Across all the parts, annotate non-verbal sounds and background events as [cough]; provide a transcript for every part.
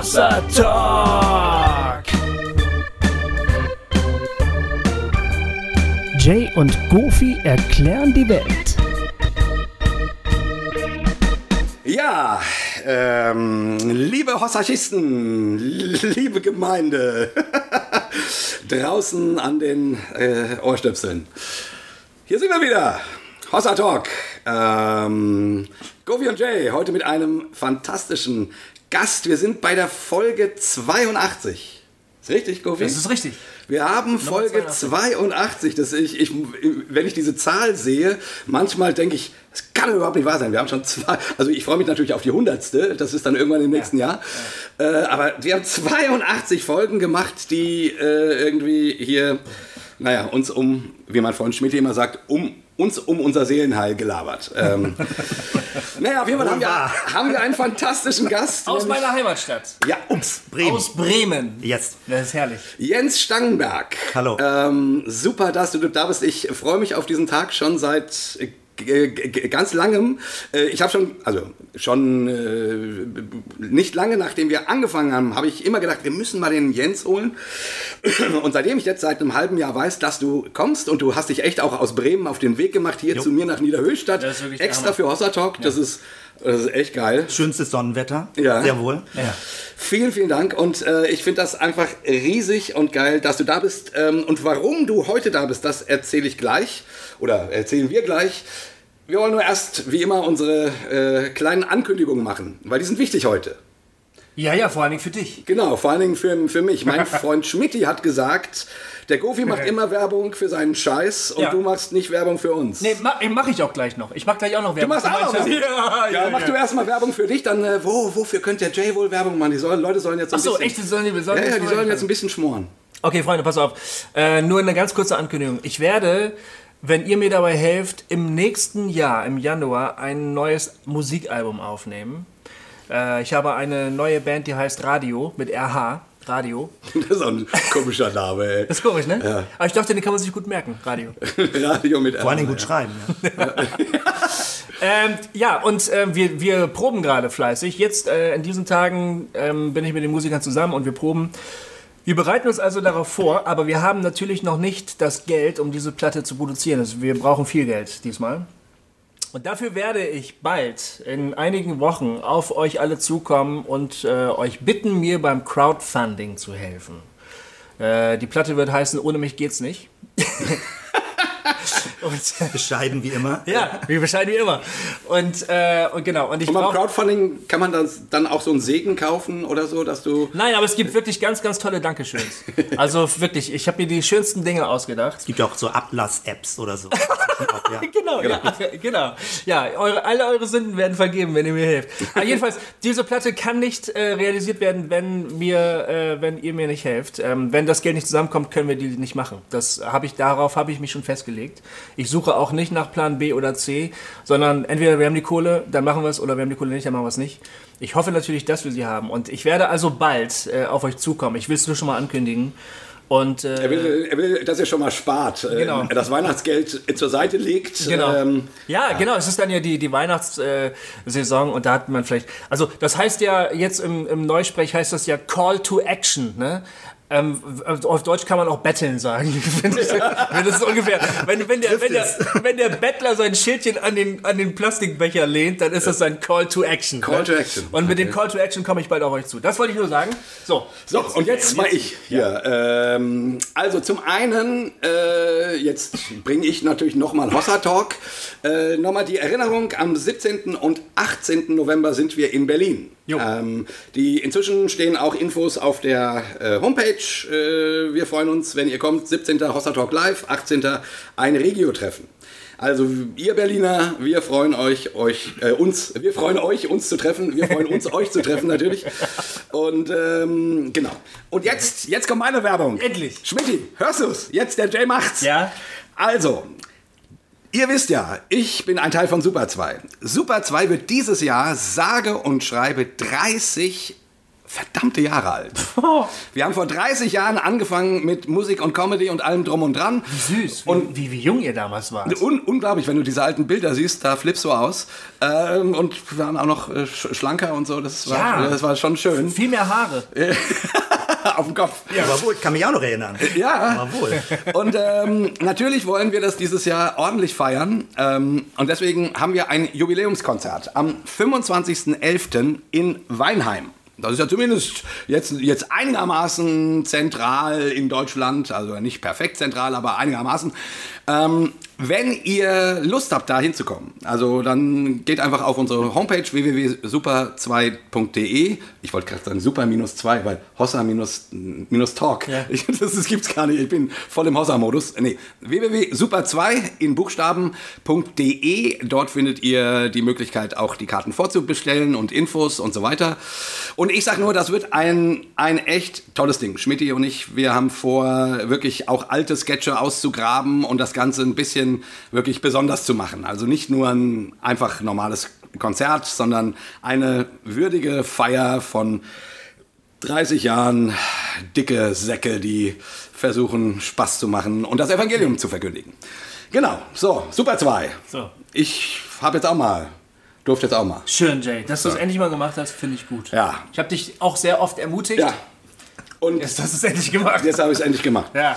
Hossa Talk. Jay und Goofy erklären die Welt. Ja, ähm, liebe Hossachisten, liebe Gemeinde, [laughs] draußen an den äh, Ohrstöpseln. Hier sind wir wieder, Hossa Talk. Ähm, Govi und Jay, heute mit einem fantastischen Gast. Wir sind bei der Folge 82. Ist richtig, Govi? Das ist richtig. Wir haben Folge 82. Das ich, ich, wenn ich diese Zahl sehe, manchmal denke ich, das kann überhaupt nicht wahr sein. Wir haben schon zwei. Also ich freue mich natürlich auf die hundertste. Das ist dann irgendwann im nächsten Jahr. Äh, aber wir haben 82 Folgen gemacht, die äh, irgendwie hier, naja, uns um, wie mein Freund Schmidt immer sagt, um uns um unser Seelenheil gelabert. Ähm, [laughs] naja, auf jeden Fall haben wir, haben wir einen fantastischen Gast. Aus nämlich- meiner Heimatstadt. Ja, ups. Bremen. Aus Bremen. Jetzt. Das ist herrlich. Jens Stangenberg. Hallo. Ähm, super, dass du da bist. Ich freue mich auf diesen Tag schon seit ganz langem. Äh, Ich habe schon, also schon äh, nicht lange nachdem wir angefangen haben, habe ich immer gedacht, wir müssen mal den Jens holen. [clears throat] Und seitdem ich jetzt seit einem halben Jahr weiß, dass du kommst und du hast dich echt auch aus Bremen auf den Weg gemacht hier zu mir nach Niederhöchstadt, extra für Hossa Talk, das ist das ist echt geil. Schönstes Sonnenwetter. Ja. Sehr wohl. Ja. Vielen, vielen Dank und äh, ich finde das einfach riesig und geil, dass du da bist. Ähm, und warum du heute da bist, das erzähle ich gleich oder erzählen wir gleich. Wir wollen nur erst, wie immer, unsere äh, kleinen Ankündigungen machen, weil die sind wichtig heute. Ja, ja, vor allen Dingen für dich. Genau, vor allen Dingen für, für mich. Mein [laughs] Freund Schmidti hat gesagt, der Gofi macht immer Werbung für seinen Scheiß und Ja. du machst nicht Werbung für uns. Nee, mach, mach ich auch gleich noch. Ich mach gleich auch noch Du Werbung. machst für auch noch. Scheiß. Ja, Ja, mach du erstmal Werbung für dich, dann äh, wo, wofür könnte der Jay wohl Werbung machen? Die sollen, Leute sollen jetzt so ein Achso, bisschen... echt, die sollen die, sollen Ja, ja, die sollen jetzt ein bisschen schmoren. Okay, Freunde, pass auf. Äh, nur eine ganz kurze Ankündigung. Ich werde, wenn ihr mir dabei helft, im nächsten Jahr, im Januar, ein neues Musikalbum aufnehmen. Äh, ich habe eine neue Band, die heißt Radio, mit RH. Radio. [laughs] Das ist auch ein komischer Name, ey. Das ist komisch, ne? Ja. Aber ich dachte, den kann man sich gut merken, Radio. [laughs] Radio mit Vor allen Dingen gut schreiben. [laughs] Ja. Ähm, ja, und ähm, wir, wir proben gerade fleißig. Jetzt äh, in diesen Tagen ähm, bin ich mit den Musikern zusammen und wir proben. Wir bereiten uns also darauf vor, aber wir haben natürlich noch nicht das Geld, um diese Platte zu produzieren. Also wir brauchen viel Geld diesmal. Und dafür werde ich bald in einigen Wochen auf euch alle zukommen und äh, euch bitten, mir beim Crowdfunding zu helfen. Äh, die Platte wird heißen, ohne mich geht's nicht. [laughs] [laughs] und, Bescheiden wie immer. ja, wie bescheiden wie immer. Und, äh, und genau, und ich Und beim. Crowdfunding kann man das dann auch so einen Segen kaufen oder so, dass du. Nein, aber es gibt wirklich ganz, ganz tolle Dankeschöns. [laughs] Also wirklich, ich habe mir die schönsten Dinge ausgedacht. Es gibt ja auch so Ablass-Apps oder so. [laughs] ja. Genau, ja, genau. Ja, eure, alle eure Sünden werden vergeben, wenn ihr mir helft. Aber jedenfalls, diese Platte kann nicht äh, realisiert werden, wenn mir, äh, wenn ihr mir nicht helft. Ähm, wenn das Geld nicht zusammenkommt, können wir die nicht machen. Das habe ich darauf habe ich mich schon festgelegt. Ich suche auch nicht nach Plan B oder C, sondern entweder wir haben die Kohle, dann machen wir es, oder wir haben die Kohle nicht, dann machen wir es nicht. Ich hoffe natürlich, dass wir sie haben. Und ich werde also bald äh, auf euch zukommen. Ich will es nur schon mal ankündigen. Und äh, Er will, er will, dass er schon mal spart, äh, Genau. das Weihnachtsgeld zur Seite legt. Genau. Ähm, ja, genau. Es ist dann ja die, die Weihnachtssaison und da hat man vielleicht. Also, das heißt ja jetzt im, im Neusprech heißt das ja Call to Action, ne? Ähm, auf Deutsch kann man auch betteln sagen. [laughs] wenn, das, ist ungefähr, wenn, wenn, der, wenn, der, wenn der Bettler sein Schildchen an den, an den Plastikbecher lehnt, dann ist das sein Call to Action. Call ne? to Action. Und mit dem Okay. Call to Action komme ich bald auf euch zu. Das wollte ich nur sagen. So. So, und jetzt mal ich hier. Ähm, also zum einen, äh, jetzt bringe ich natürlich nochmal Hossa Talk. Äh, nochmal die Erinnerung, am 17. und 18. November sind wir in Berlin. Ähm, die, inzwischen stehen auch Infos auf der äh, Homepage. Äh, wir freuen uns, wenn ihr kommt. 17. Hossa Talk Live, 18. ein Regio-Treffen. Also ihr Berliner, wir freuen euch, euch äh, uns, wir freuen euch, uns zu treffen. Wir freuen uns, [laughs] euch zu treffen natürlich. Und ähm, genau. Und jetzt, jetzt kommt meine Werbung. Endlich. Schmidti, hörst du's? Jetzt der Jay macht's. Ja. Also, Ihr wisst ja, ich bin ein Teil von Super 2. Super 2 wird dieses Jahr sage und schreibe 30 verdammte Jahre alt. [laughs] Wir haben vor 30 Jahren angefangen mit Musik und Comedy und allem drum und dran. Süß, wie, Und wie, wie jung ihr damals wart. Un unglaublich, wenn du diese alten Bilder siehst, da flippst du aus. Ähm, und wir waren auch noch äh, sch schlanker und so, das war, Ja. das war schon schön. Viel mehr Haare. [laughs] Auf dem Kopf. Aber wohl, kann mich auch noch erinnern. Ja. Aber wohl. Und ähm, natürlich wollen wir das dieses Jahr ordentlich feiern. Ähm, und deswegen haben wir ein Jubiläumskonzert am 25.11. in Weinheim. Das ist ja zumindest jetzt, jetzt einigermaßen zentral in Deutschland, also nicht perfekt zentral, aber einigermaßen. Ähm, wenn ihr Lust habt, da hinzukommen, also dann geht einfach auf unsere Homepage www.super2.de. Ich wollte gerade sagen super minus 2, weil Hossa minus, minus Talk. Ja. Ich, [laughs] das, das gibt's gar nicht. Ich bin voll im Hossa-Modus. Nee, www.super2 in Buchstaben.de. Dort findet ihr die Möglichkeit, auch die Karten vorzubestellen und Infos und so weiter. Und ich sage nur, das wird ein, ein echt tolles Ding. Schmidti und ich, wir haben vor, wirklich auch alte Sketche auszugraben und das Ganze ein bisschen wirklich besonders zu machen. Also nicht nur ein einfach normales Konzert, sondern eine würdige Feier von 30 Jahren dicke Säcke, die versuchen, Spaß zu machen und das Evangelium zu verkündigen. Genau, so, Super 2. So. Ich habe jetzt auch mal, durfte jetzt auch mal. Schön, Jay. Dass du es endlich mal gemacht hast, finde ich gut. Ja. Ich habe dich auch sehr oft ermutigt. Ja. Und Jetzt hast du es endlich gemacht. jetzt habe ich es endlich gemacht. Ja.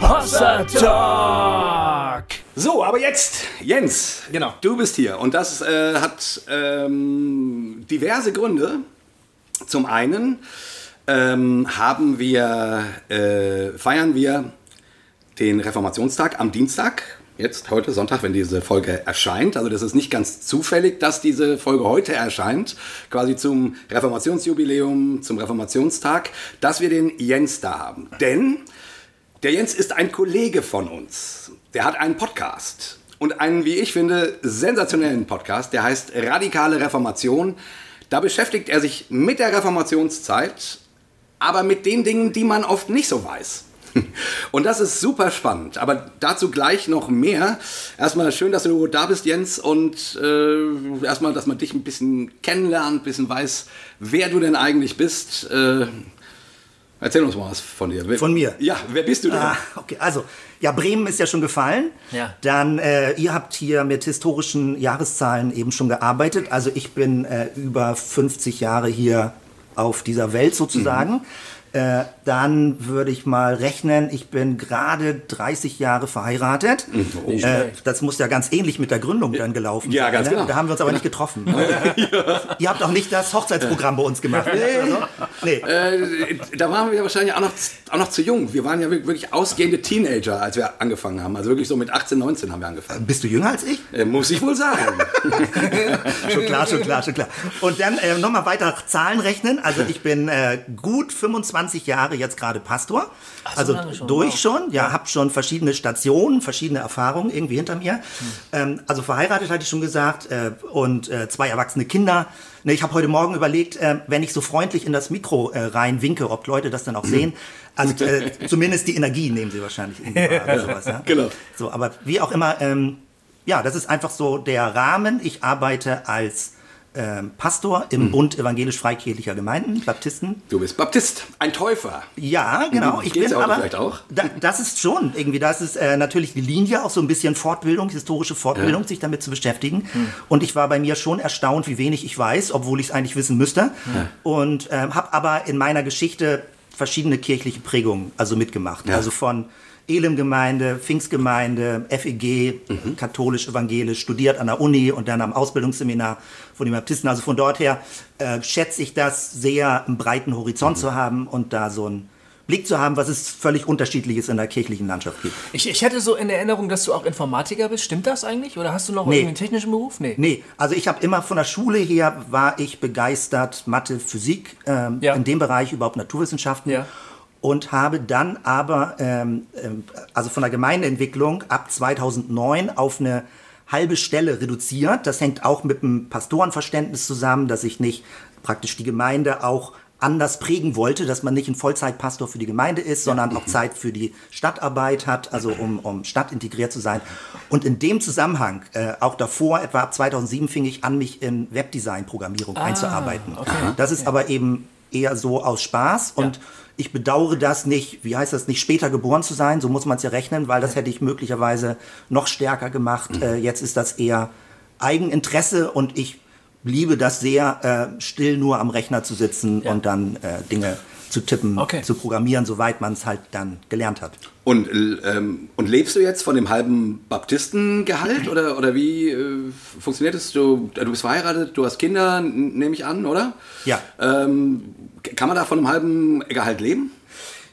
Hossa Talk. So, aber jetzt, Jens. Genau. Du bist hier und das äh, hat ähm, diverse Gründe. Zum einen ähm, haben wir, äh, feiern wir den Reformationstag am Dienstag. Jetzt, heute Sonntag, wenn diese Folge erscheint. Also das ist nicht ganz zufällig, dass diese Folge heute erscheint. Quasi zum Reformationsjubiläum, zum Reformationstag, dass wir den Jens da haben. Denn der Jens ist ein Kollege von uns. Der hat einen Podcast. Und einen, wie ich finde, sensationellen Podcast. Der heißt Radikale Reformation. Da beschäftigt er sich mit der Reformationszeit, aber mit den Dingen, die man oft nicht so weiß. [laughs] Und das ist super spannend. Aber dazu gleich noch mehr. Erstmal schön, dass du da bist, Jens. Und äh, erstmal, dass man dich ein bisschen kennenlernt, ein bisschen weiß, wer du denn eigentlich bist. Äh, erzähl uns mal was von dir. Wer- Von mir? Ja, wer bist du denn? Ah, okay, also, ja, Bremen ist ja schon gefallen. Ja. Dann, äh, ihr habt hier mit historischen Jahreszahlen eben schon gearbeitet. Also ich bin äh, über 50 Jahre hier auf dieser Welt sozusagen. Äh, dann würde ich mal rechnen, ich bin gerade 30 Jahre verheiratet. Äh, das muss ja ganz ähnlich mit der Gründung dann gelaufen Ja, sein. ganz ne? genau. Da haben wir uns aber nicht getroffen. [laughs] [laughs] Ihr habt auch nicht das Hochzeitsprogramm bei uns gemacht. oder so? Nee. Äh, da waren wir wahrscheinlich auch noch, auch noch zu jung. Wir waren ja wirklich ausgehende Teenager, als wir angefangen haben. Also wirklich so mit 18, 19 haben wir angefangen. Bist du jünger als ich? Äh, muss ich wohl sagen. [laughs] schon klar, schon klar, schon klar. Und dann äh, nochmal weiter Zahlen rechnen. Also ich bin gut 25 Jahre jetzt gerade Pastor. so also schon, durch wow. schon. Ja, habe schon verschiedene Stationen, verschiedene Erfahrungen irgendwie hinter mir. Ähm, also verheiratet hatte ich schon gesagt äh, und äh, zwei erwachsene Kinder. Ne, ich habe heute Morgen überlegt, äh, wenn ich so freundlich in das Mikro äh, rein winke, ob Leute das dann auch sehen. [clears throat] Also äh, zumindest die Energie nehmen sie wahrscheinlich wahr sowas. Ja? [laughs] Genau. So, aber wie auch immer, ähm, ja, das ist einfach so der Rahmen. Ich arbeite als ähm, Pastor im Bund evangelisch-freikirchlicher Gemeinden, Baptisten. Du bist Baptist, ein Täufer. Ja, genau. Mhm. Ich Geht's bin aber, vielleicht auch? Da, das ist schon irgendwie, das ist äh, natürlich die Linie, auch so ein bisschen Fortbildung, historische Fortbildung, sich damit zu beschäftigen. Und ich war bei mir schon erstaunt, wie wenig ich weiß, obwohl ich es eigentlich wissen müsste. Und ähm, habe aber in meiner Geschichte verschiedene kirchliche Prägungen also mitgemacht. Also von Elim-Gemeinde, Pfingstgemeinde, FEG, katholisch, evangelisch, studiert an der Uni und dann am Ausbildungsseminar von den Baptisten. Also von dort her äh, schätze ich das sehr, einen breiten Horizont zu haben und da so einen Blick zu haben, was es völlig unterschiedliches in der kirchlichen Landschaft gibt. Ich, ich hätte so in Erinnerung, dass du auch Informatiker bist. Stimmt das eigentlich? Oder hast du noch Nee. irgendeinen technischen Beruf? Nee. Nee, also ich habe immer von der Schule her war ich begeistert Mathe, Physik, ähm, Ja. in dem Bereich überhaupt Naturwissenschaften. Ja. Und habe dann aber, ähm, ähm, also von der Gemeindeentwicklung ab 2009 auf eine halbe Stelle reduziert. Das hängt auch mit dem Pastorenverständnis zusammen, dass ich nicht praktisch die Gemeinde auch anders prägen wollte, dass man nicht ein Vollzeitpastor für die Gemeinde ist, sondern auch Zeit für die Stadtarbeit hat, also um, um stadtintegriert zu sein. Und in dem Zusammenhang, äh, auch davor, etwa ab 2007, fing ich an, mich in Webdesign-Programmierung einzuarbeiten. Das ist aber eben eher so aus Spaß und ich bedauere das nicht, wie heißt das, nicht später geboren zu sein, so muss man es ja rechnen, weil das hätte ich möglicherweise noch stärker gemacht. Äh, jetzt ist das eher Eigeninteresse und ich liebe das sehr, äh, still nur am Rechner zu sitzen und dann äh, Dinge zu tippen, Okay. zu programmieren, soweit man es halt dann gelernt hat. Und, ähm, und lebst du jetzt von dem halben Baptistengehalt oder, oder wie äh, funktioniert es? Du, du bist verheiratet, du hast Kinder, nehme ich an, oder? Ja. Ähm, kann man da von einem halben Gehalt leben?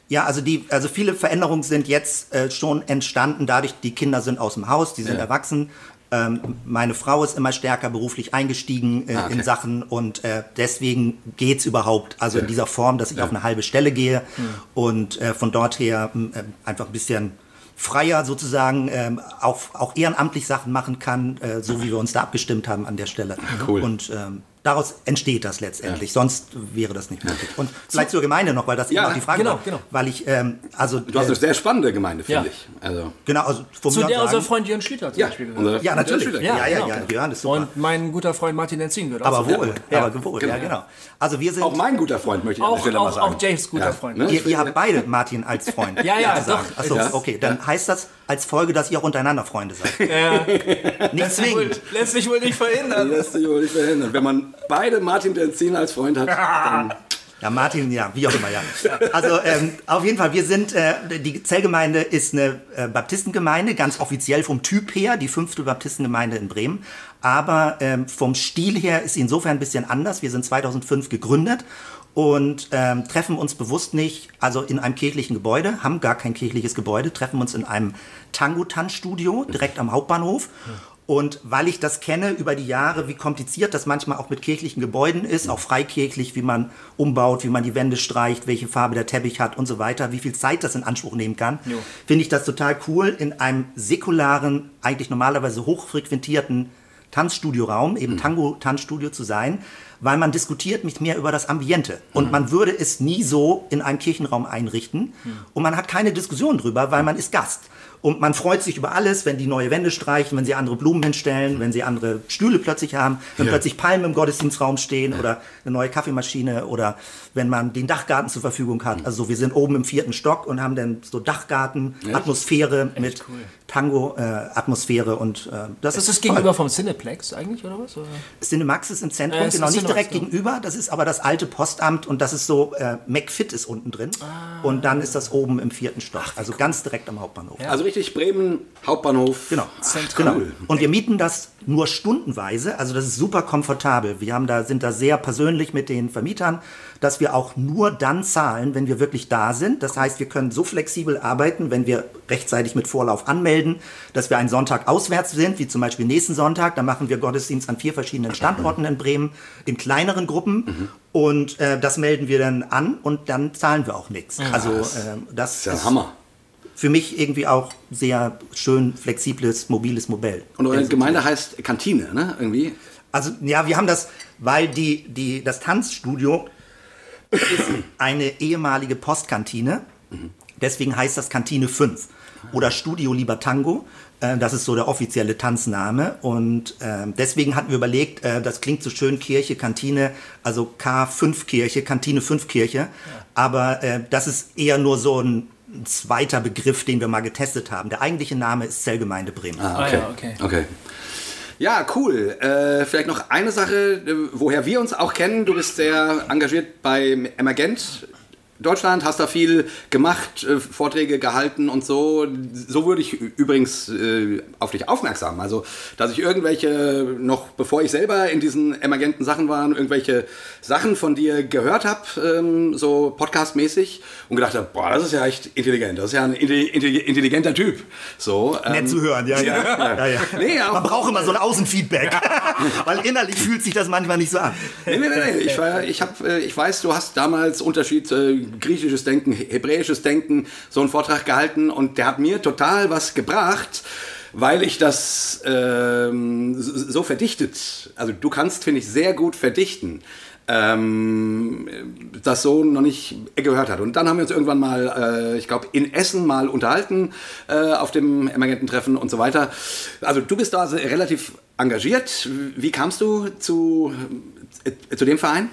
Ja, also die, also viele Veränderungen sind jetzt äh, schon entstanden, dadurch, die Kinder sind aus dem Haus, die sind Ja. erwachsen. Ähm, meine Frau ist immer stärker beruflich eingestiegen äh, Ah, okay. in Sachen und äh, deswegen geht's überhaupt, also in Ja. dieser Form, dass ich Ja. auf eine halbe Stelle gehe und äh, von dort her äh, einfach ein bisschen freier sozusagen ähm, auch, auch ehrenamtlich Sachen machen kann, äh, so wie wir uns da abgestimmt haben an der Stelle. Cool. Und ähm, daraus entsteht das letztendlich, sonst wäre das nicht möglich. Und vielleicht zur Gemeinde noch, weil das Ja, eben auch die Frage genau, war. genau. Weil ich, ähm, also, Du hast äh, eine sehr spannende Gemeinde, finde Ja. ich. Also, genau, also von Zu mir der unser Freund Jörn Schlüter zum ja, Beispiel gehört. Ja, natürlich. Schüler. Ja, ja, genau. ja, Jörn ist super. Und mein guter Freund Martin Enzin gehört auch aber wohl, Ja. aber wohl, genau. ja, genau. Also wir sind, Auch mein guter Freund, möchte ich an der Auch, mal auch, sagen. auch Jays guter Ja, Freund. ne? ihr, ihr habt beide Martin als Freund. Ja, ja, doch. Achso, Ja. okay, dann heißt das als Folge, dass ihr auch untereinander Freunde seid. Ja, [laughs] Nicht zwingend. lässt sich wohl nicht verhindern. Das lässt sich wohl nicht verhindern. Wenn man beide Martin Denzin als Freund hat, dann [laughs] Ja, Martin, ja, wie auch immer, ja. Also ähm, auf jeden Fall, wir sind, äh, die Zellgemeinde ist eine äh, Baptistengemeinde, ganz offiziell vom Typ her, die fünfte Baptistengemeinde in Bremen. Aber ähm, vom Stil her ist sie insofern ein bisschen anders. Wir sind 2005 gegründet und ähm, treffen uns bewusst nicht, also in einem kirchlichen Gebäude, haben gar kein kirchliches Gebäude, treffen uns in einem Tango-Tanzstudio direkt am Hauptbahnhof. Und weil ich das kenne über die Jahre, wie kompliziert das manchmal auch mit kirchlichen Gebäuden ist, auch freikirchlich, wie man umbaut, wie man die Wände streicht, welche Farbe der Teppich hat und so weiter, wie viel Zeit das in Anspruch nehmen kann, finde ich das total cool, in einem säkularen, eigentlich normalerweise hochfrequentierten Tanzstudioraum, eben Tango-Tanzstudio zu sein, weil man diskutiert mit mir über das Ambiente. Und man würde es nie so in einem Kirchenraum einrichten. Und man hat keine Diskussion drüber, weil man ist Gast. Und man freut sich über alles, wenn die neue Wände streichen, wenn sie andere Blumen hinstellen, wenn sie andere Stühle plötzlich haben, wenn Ja. plötzlich Palmen im Gottesdienstraum stehen oder eine neue Kaffeemaschine oder wenn man den Dachgarten zur Verfügung hat. Also wir sind oben im vierten Stock und haben dann so Dachgarten, Atmosphäre mit Tango-Atmosphäre und äh, das Ist ist das gegenüber vom Cineplex eigentlich, oder was? Oder? Cinemax ist im Zentrum, Äh, es genau, ist nicht Cinemax, direkt ja. gegenüber. Das ist aber das alte Postamt und das ist so, äh, McFit ist unten drin. Ah. Und dann ist das oben im vierten Stock, also ganz direkt am Hauptbahnhof. also richtig Bremen, Hauptbahnhof. Genau. Zentral. genau. Und wir mieten das nur stundenweise, also das ist super komfortabel. Wir haben da, sind da sehr persönlich mit den Vermietern, dass wir auch nur dann zahlen, wenn wir wirklich da sind. Das heißt, wir können so flexibel arbeiten, wenn wir rechtzeitig mit Vorlauf anmelden, dass wir einen Sonntag auswärts sind, wie zum Beispiel nächsten Sonntag. Da machen wir Gottesdienst an vier verschiedenen Standorten in Bremen in kleineren Gruppen. Und äh, das melden wir dann an und dann zahlen wir auch nichts. Also äh, das ist ja ein Hammer. für mich irgendwie auch sehr schön flexibles, mobiles Modell. Und eure Gemeinde heißt Kantine, ne? Irgendwie. Also ja, wir haben das, weil die, die, das Tanzstudio ist eine ehemalige Postkantine. Deswegen heißt das Kantine 5 oder Studio Lieber Tango. Äh, Das ist so der offizielle Tanzname. Und ähm, deswegen hatten wir überlegt, äh, das klingt so schön, Kirche, Kantine, also K5 Kirche, Kantine 5 Kirche. Aber äh, das ist eher nur so ein zweiter Begriff, den wir mal getestet haben. Der eigentliche Name ist Zellgemeinde Bremen. Ah, ja, okay. Okay. Ja, cool. Äh, vielleicht noch eine Sache, äh, woher wir uns auch kennen. Du bist sehr engagiert bei Emergent Deutschland, hast da viel gemacht, äh, Vorträge gehalten und so. So würde ich übrigens äh, auf dich aufmerksam. Also, dass ich irgendwelche, noch bevor ich selber in diesen emergenten Sachen war, irgendwelche Sachen von dir gehört habe, ähm, so podcastmäßig und gedacht habe, boah, das ist ja echt intelligent. Das ist ja ein intelli- intelli- intelligenter Typ. So, ähm, Nett zu hören, ja, ja. [laughs] ja, ja. Nee, auch- Man braucht immer so ein Außenfeedback, [laughs] weil innerlich fühlt sich das manchmal nicht so an. Nee, nee, nee, nee. Ich, war, ich, hab, äh, ich weiß, du hast damals Unterschied griechisches Denken, hebräisches Denken, so einen Vortrag gehalten und der hat mir total was gebracht, weil ich das ähm, so verdichtet, also du kannst, finde ich, sehr gut verdichten. ähm, das so noch nicht gehört hat. Und dann haben wir uns irgendwann mal, äh, ich glaube, in Essen mal unterhalten äh, auf dem Emergententreffen und so weiter. Also du bist da relativ engagiert. Wie kamst du zu, äh, zu dem Verein?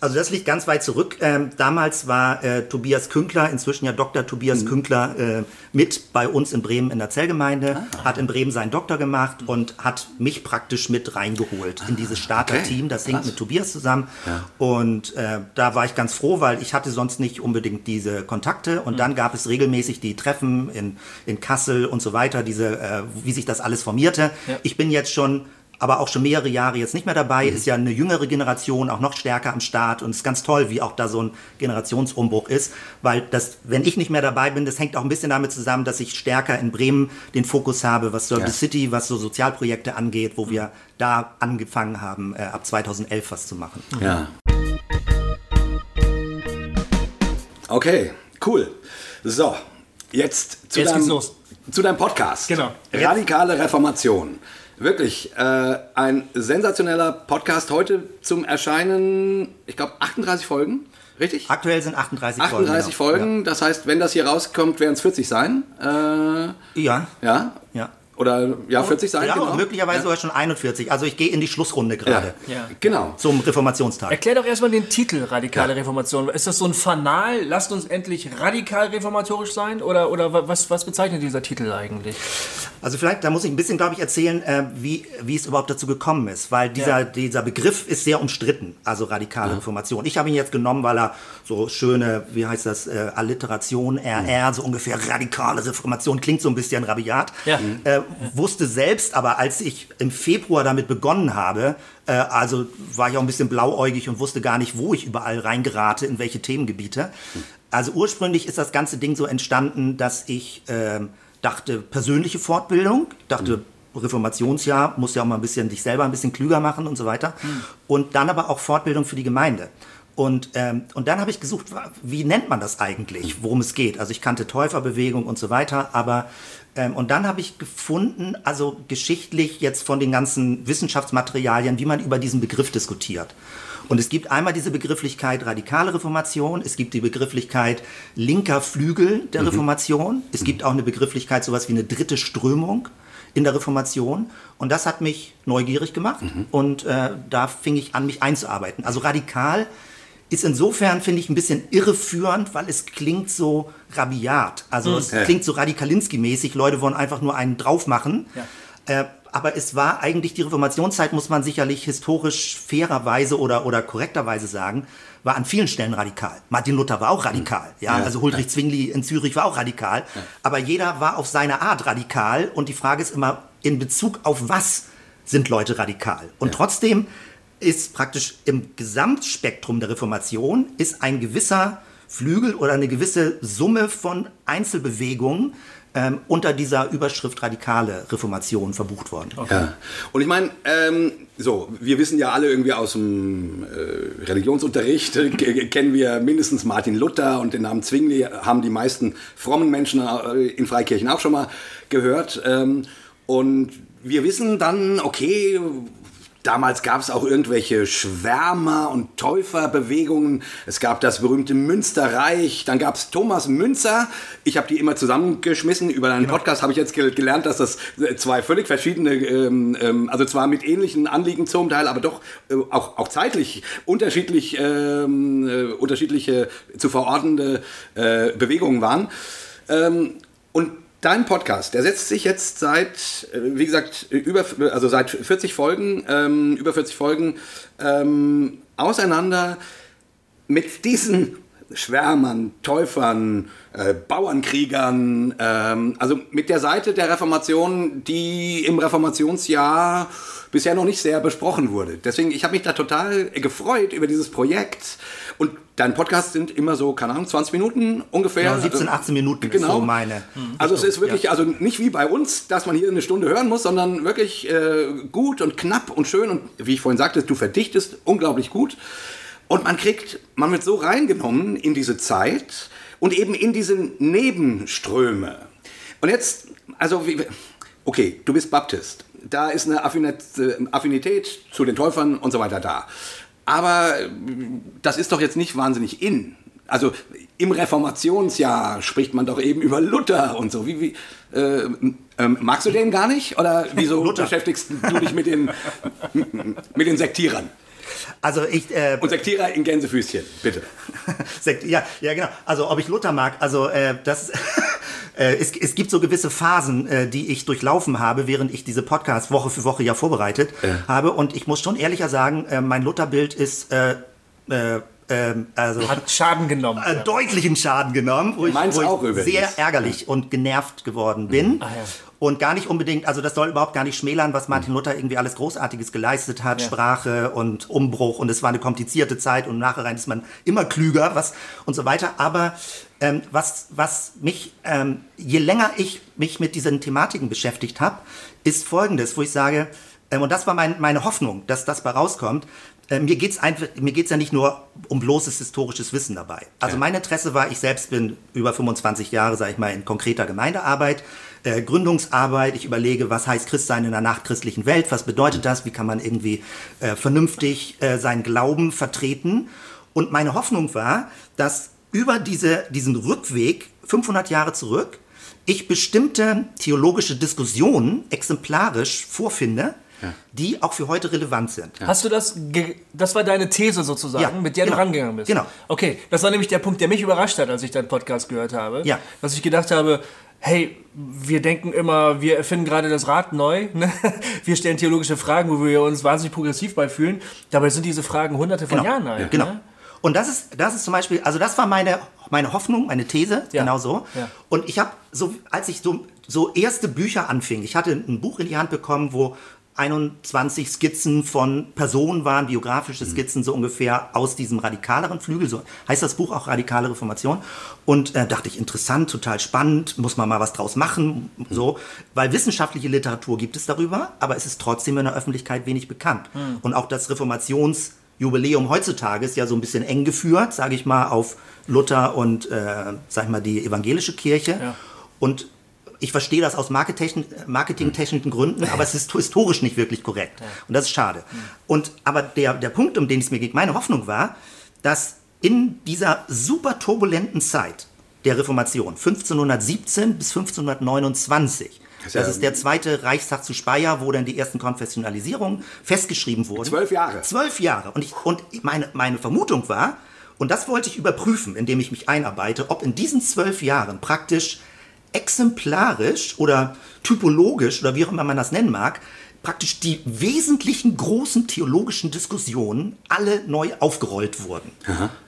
Also das liegt ganz weit zurück. Ähm, damals war äh, Tobias Künkler, inzwischen ja Dr. Tobias mhm. Künkler, äh, mit bei uns in Bremen in der Zellgemeinde, ah. hat in Bremen seinen Doktor gemacht und hat mich praktisch mit reingeholt ah. in dieses Starter-Team. Okay. Das hängt mit Tobias zusammen. Ja. Und äh, da war ich ganz froh, weil ich hatte sonst nicht unbedingt diese Kontakte. Und mhm. dann gab es regelmäßig die Treffen in, in Kassel und so weiter, diese, äh, wie sich das alles formierte. Ja. Ich bin jetzt schon aber auch schon mehrere Jahre jetzt nicht mehr dabei, mhm. ist ja eine jüngere Generation auch noch stärker am Start und es ist ganz toll, wie auch da so ein Generationsumbruch ist, weil das, wenn ich nicht mehr dabei bin, das hängt auch ein bisschen damit zusammen, dass ich stärker in Bremen den Fokus habe, was Service ja. City, was so Sozialprojekte angeht, wo wir da angefangen haben, äh, ab 2011 was zu machen. Ja. Okay, cool. So, jetzt zu, jetzt deinem, zu deinem Podcast. Genau. Radikale Reformation. Wirklich, äh, ein sensationeller Podcast heute zum Erscheinen, ich glaube 38 Folgen, richtig? Aktuell sind 38, 38 Folgen. 38 Folgen, ja. das heißt, wenn das hier rauskommt, werden es 40 sein. Äh, ja. Ja? Ja. Oder ja, 40 sein, ja, genau. möglicherweise ja. sogar schon 41. Also ich gehe in die Schlussrunde gerade. Ja. ja. Genau. Zum Reformationstag. Erklär doch erstmal den Titel Radikale ja. Reformation. Ist das so ein Fanal? Lasst uns endlich radikal reformatorisch sein? Oder, oder was, was bezeichnet dieser Titel eigentlich? Also vielleicht, da muss ich ein bisschen, glaube ich, erzählen, äh, wie, wie es überhaupt dazu gekommen ist. Weil dieser, dieser Begriff ist sehr umstritten, also radikale Reformation. Ich habe ihn jetzt genommen, weil er so schöne, wie heißt das, äh, Alliteration, RR, so ungefähr radikale Reformation, klingt so ein bisschen rabiat. Ja. Äh, wusste selbst aber, als ich im Februar damit begonnen habe, äh, also war ich auch ein bisschen blauäugig und wusste gar nicht, wo ich überall reingerate, in welche Themengebiete. Also ursprünglich ist das ganze Ding so entstanden, dass ich äh, dachte, persönliche Fortbildung, dachte, Reformationsjahr muss ja auch mal ein bisschen dich selber ein bisschen klüger machen und so weiter. Mhm. Und dann aber auch Fortbildung für die Gemeinde. Und, ähm, und dann habe ich gesucht, wie nennt man das eigentlich, worum es geht. Also ich kannte Täuferbewegung und so weiter, aber ähm, und dann habe ich gefunden, also geschichtlich jetzt von den ganzen Wissenschaftsmaterialien, wie man über diesen Begriff diskutiert. Und es gibt einmal diese Begrifflichkeit radikale Reformation, es gibt die Begrifflichkeit linker Flügel der mhm. Reformation, es gibt auch eine Begrifflichkeit, sowas wie eine dritte Strömung in der Reformation. Und das hat mich neugierig gemacht mhm. und äh, da fing ich an, mich einzuarbeiten. Also radikal ist insofern, finde ich, ein bisschen irreführend, weil es klingt so rabiat. Also mhm. es ja. klingt so Radikalinski-mäßig, Leute wollen einfach nur einen drauf machen. Ja. Äh, aber es war eigentlich die Reformationszeit, muss man sicherlich historisch fairerweise oder, oder korrekterweise sagen, war an vielen Stellen radikal. Martin Luther war auch radikal. Ja, ja also Huldrych Zwingli in Zürich war auch radikal. Ja. Aber jeder war auf seine Art radikal. Und die Frage ist immer, in Bezug auf was sind Leute radikal? Und ja. trotzdem ist praktisch im Gesamtspektrum der Reformation ist ein gewisser Flügel oder eine gewisse Summe von Einzelbewegungen ähm, unter dieser Überschrift radikale Reformation verbucht worden. Okay. Ja. Und ich meine, ähm, so, wir wissen ja alle irgendwie aus dem äh, Religionsunterricht, äh, kennen wir mindestens Martin Luther und den Namen Zwingli haben die meisten frommen Menschen äh, in Freikirchen auch schon mal gehört. Ähm, und wir wissen dann, okay, Damals gab es auch irgendwelche Schwärmer- und Täuferbewegungen. Es gab das berühmte Münsterreich. Dann gab es Thomas Münzer. Ich habe die immer zusammengeschmissen. Über deinen genau. Podcast habe ich jetzt gelernt, dass das zwei völlig verschiedene, ähm, ähm, also zwar mit ähnlichen Anliegen zum Teil, aber doch äh, auch, auch zeitlich unterschiedlich, ähm, äh, unterschiedliche zu verordnende äh, Bewegungen waren. Ähm, und dein Podcast, der setzt sich jetzt seit, äh, wie gesagt, über, also seit 40 Folgen, ähm, über 40 Folgen ähm, auseinander mit diesen Schwärmern, Täufern, äh, Bauernkriegern, ähm, also mit der Seite der Reformation, die im Reformationsjahr bisher noch nicht sehr besprochen wurde. Deswegen, ich habe mich da total gefreut über dieses Projekt. Und dein Podcast sind immer so, keine Ahnung, 20 Minuten ungefähr. Genau, 17, 18 Minuten genau. so meine. Also es ist wirklich, ja. also nicht wie bei uns, dass man hier eine Stunde hören muss, sondern wirklich äh, gut und knapp und schön. Und wie ich vorhin sagte, du verdichtest unglaublich gut. Und man kriegt, man wird so reingenommen in diese Zeit und eben in diese Nebenströme. Und jetzt, also, okay, du bist Baptist. Da ist eine Affinität zu den Täufern und so weiter da. Aber äh, das ist doch jetzt nicht wahnsinnig in. Also im Reformationsjahr spricht man doch eben über Luther und so. Wie, wie, äh, ähm, magst du den gar nicht? Oder wieso [laughs] Luther. beschäftigst du dich mit den, [laughs] mit den Sektierern? Also ich, äh, Und Sektierer in Gänsefüßchen, bitte. [laughs] Sekt, ja, ja, genau. Also ob ich Luther mag, also äh, das. Äh, es, es gibt so gewisse Phasen, äh, die ich durchlaufen habe, während ich diese Podcast Woche für Woche ja vorbereitet habe. Und ich muss schon ehrlicher sagen, äh, mein Lutherbild ist äh, äh, ähm, also Hat Schaden genommen. äh, deutlichen Schaden genommen, wo ich, Meins wo ich auch übrigens. sehr ärgerlich und genervt geworden bin. Ah, ja. Und gar nicht unbedingt, also das soll überhaupt gar nicht schmälern, was Martin Luther irgendwie alles Großartiges geleistet hat, Ja. Sprache und Umbruch. Und es war eine komplizierte Zeit. Und im Nachhinein ist man immer klüger was und so weiter. Aber ähm, was, was mich, ähm, je länger ich mich mit diesen Thematiken beschäftigt habe, ist folgendes, wo ich sage, ähm, und das war mein, meine Hoffnung, dass das bei rauskommt, äh, mir geht's einfach, mir geht's ja nicht nur um bloßes historisches Wissen dabei. Also mein Interesse war, ich selbst bin über 25 Jahre, sage ich mal, in konkreter Gemeindearbeit, äh, Gründungsarbeit. Ich überlege, was heißt Christsein in einer nachchristlichen Welt? Was bedeutet das? Wie kann man irgendwie äh, vernünftig äh, seinen Glauben vertreten? Und meine Hoffnung war, dass über diese, diesen Rückweg 500 Jahre zurück ich bestimmte theologische Diskussionen exemplarisch vorfinde, die auch für heute relevant sind. Hast du das, das war deine These sozusagen, Ja, mit der genau. du rangegangen bist? Genau. Okay, das war nämlich der Punkt, der mich überrascht hat, als ich deinen Podcast gehört habe. Ja. Dass ich gedacht habe, hey, wir denken immer, wir erfinden gerade das Rad neu. [laughs] Ne? Wir stellen theologische Fragen, wo wir uns wahnsinnig progressiv bei fühlen. Dabei sind diese Fragen hunderte von Jahren alt. Genau. Ne? Und das ist, das ist zum Beispiel, also das war meine, meine Hoffnung, meine These, Ja. genau so. Ja. Und ich habe, so, als ich so, so erste Bücher anfing, ich hatte ein Buch in die Hand bekommen, wo 21 Skizzen von Personen waren, biografische Mhm. Skizzen so ungefähr aus diesem radikaleren Flügel, so heißt das Buch auch Radikale Reformation. Und äh, dachte ich, interessant, total spannend, muss man mal was draus machen, so. Weil wissenschaftliche Literatur gibt es darüber, aber es ist trotzdem in der Öffentlichkeit wenig bekannt. Mhm. Und auch das Reformations- Jubiläum heutzutage ist ja so ein bisschen eng geführt, sage ich mal, auf Luther und, äh, sag ich mal, die evangelische Kirche. Ja. Und ich verstehe das aus marketing- marketingtechnischen Gründen, aber es ist historisch nicht wirklich korrekt. Und das ist schade. Und, aber der, der Punkt, um den es mir geht, meine Hoffnung war, dass in dieser super turbulenten Zeit der Reformation, 1517 bis 1529, ist das ist der zweite Reichstag zu Speyer, wo dann die ersten Konfessionalisierungen festgeschrieben wurden. Zwölf Jahre. Zwölf Jahre. Und, ich, und meine, meine Vermutung war, und das wollte ich überprüfen, indem ich mich einarbeite, ob in diesen zwölf Jahren praktisch exemplarisch oder typologisch oder wie auch immer man das nennen mag, praktisch die wesentlichen großen theologischen Diskussionen alle neu aufgerollt wurden.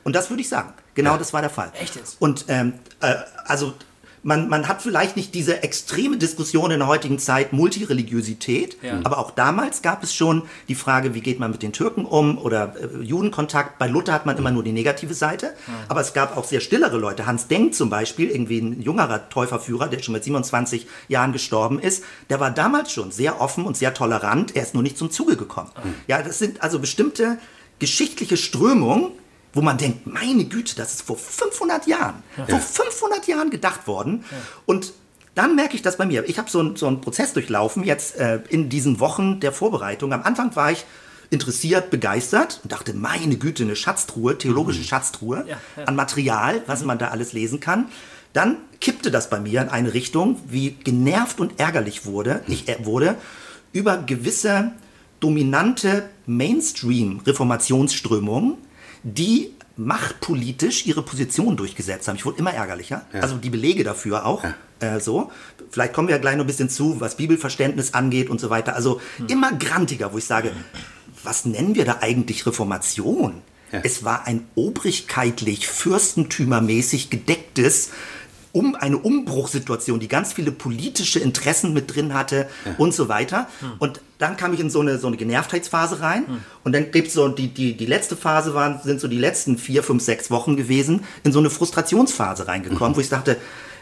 Und das würde ich sagen. Genau das war der Fall. Echt jetzt? Und ähm, äh, also man, man hat vielleicht nicht diese extreme Diskussion in der heutigen Zeit Multireligiosität, Ja. aber auch damals gab es schon die Frage, wie geht man mit den Türken um oder äh, Judenkontakt. Bei Luther hat man immer nur die negative Seite, aber es gab auch sehr stillere Leute. Hans Denk zum Beispiel, irgendwie ein jungerer Täuferführer, der schon mit 27 Jahren gestorben ist, der war damals schon sehr offen und sehr tolerant. Er ist nur nicht zum Zuge gekommen. Ja, das sind also bestimmte geschichtliche Strömungen, wo man denkt, meine Güte, das ist vor 500 Jahren, vor 500 Jahren gedacht worden. Und dann merke ich das bei mir. Ich habe so, einen- so einen Prozess durchlaufen, jetzt äh, in diesen Wochen der Vorbereitung. Am Anfang war ich interessiert, begeistert und dachte, meine Güte, eine Schatztruhe, theologische Schatztruhe Ja, ja. an Material, was man da alles lesen kann. Dann kippte das bei mir in eine Richtung, wie genervt und ärgerlich wurde, ich äh, wurde über gewisse dominante Mainstream-Reformationsströmungen, die machtpolitisch ihre Position durchgesetzt haben. Ich wurde immer ärgerlicher. Also die Belege dafür auch. Äh, so. Vielleicht kommen wir ja gleich noch ein bisschen zu, was Bibelverständnis angeht und so weiter. Also immer grantiger, wo ich sage, was nennen wir da eigentlich Reformation? Es war ein obrigkeitlich, fürstentümermäßig gedecktes um eine Umbruchssituation, die ganz viele politische Interessen mit drin hatte und so weiter. Und dann kam ich in so eine, so eine Genervtheitsphase rein. Und dann gibt es so, die, die, die letzte Phase waren, sind so die letzten vier, fünf, sechs Wochen gewesen, in so eine Frustrationsphase reingekommen, wo ich dachte,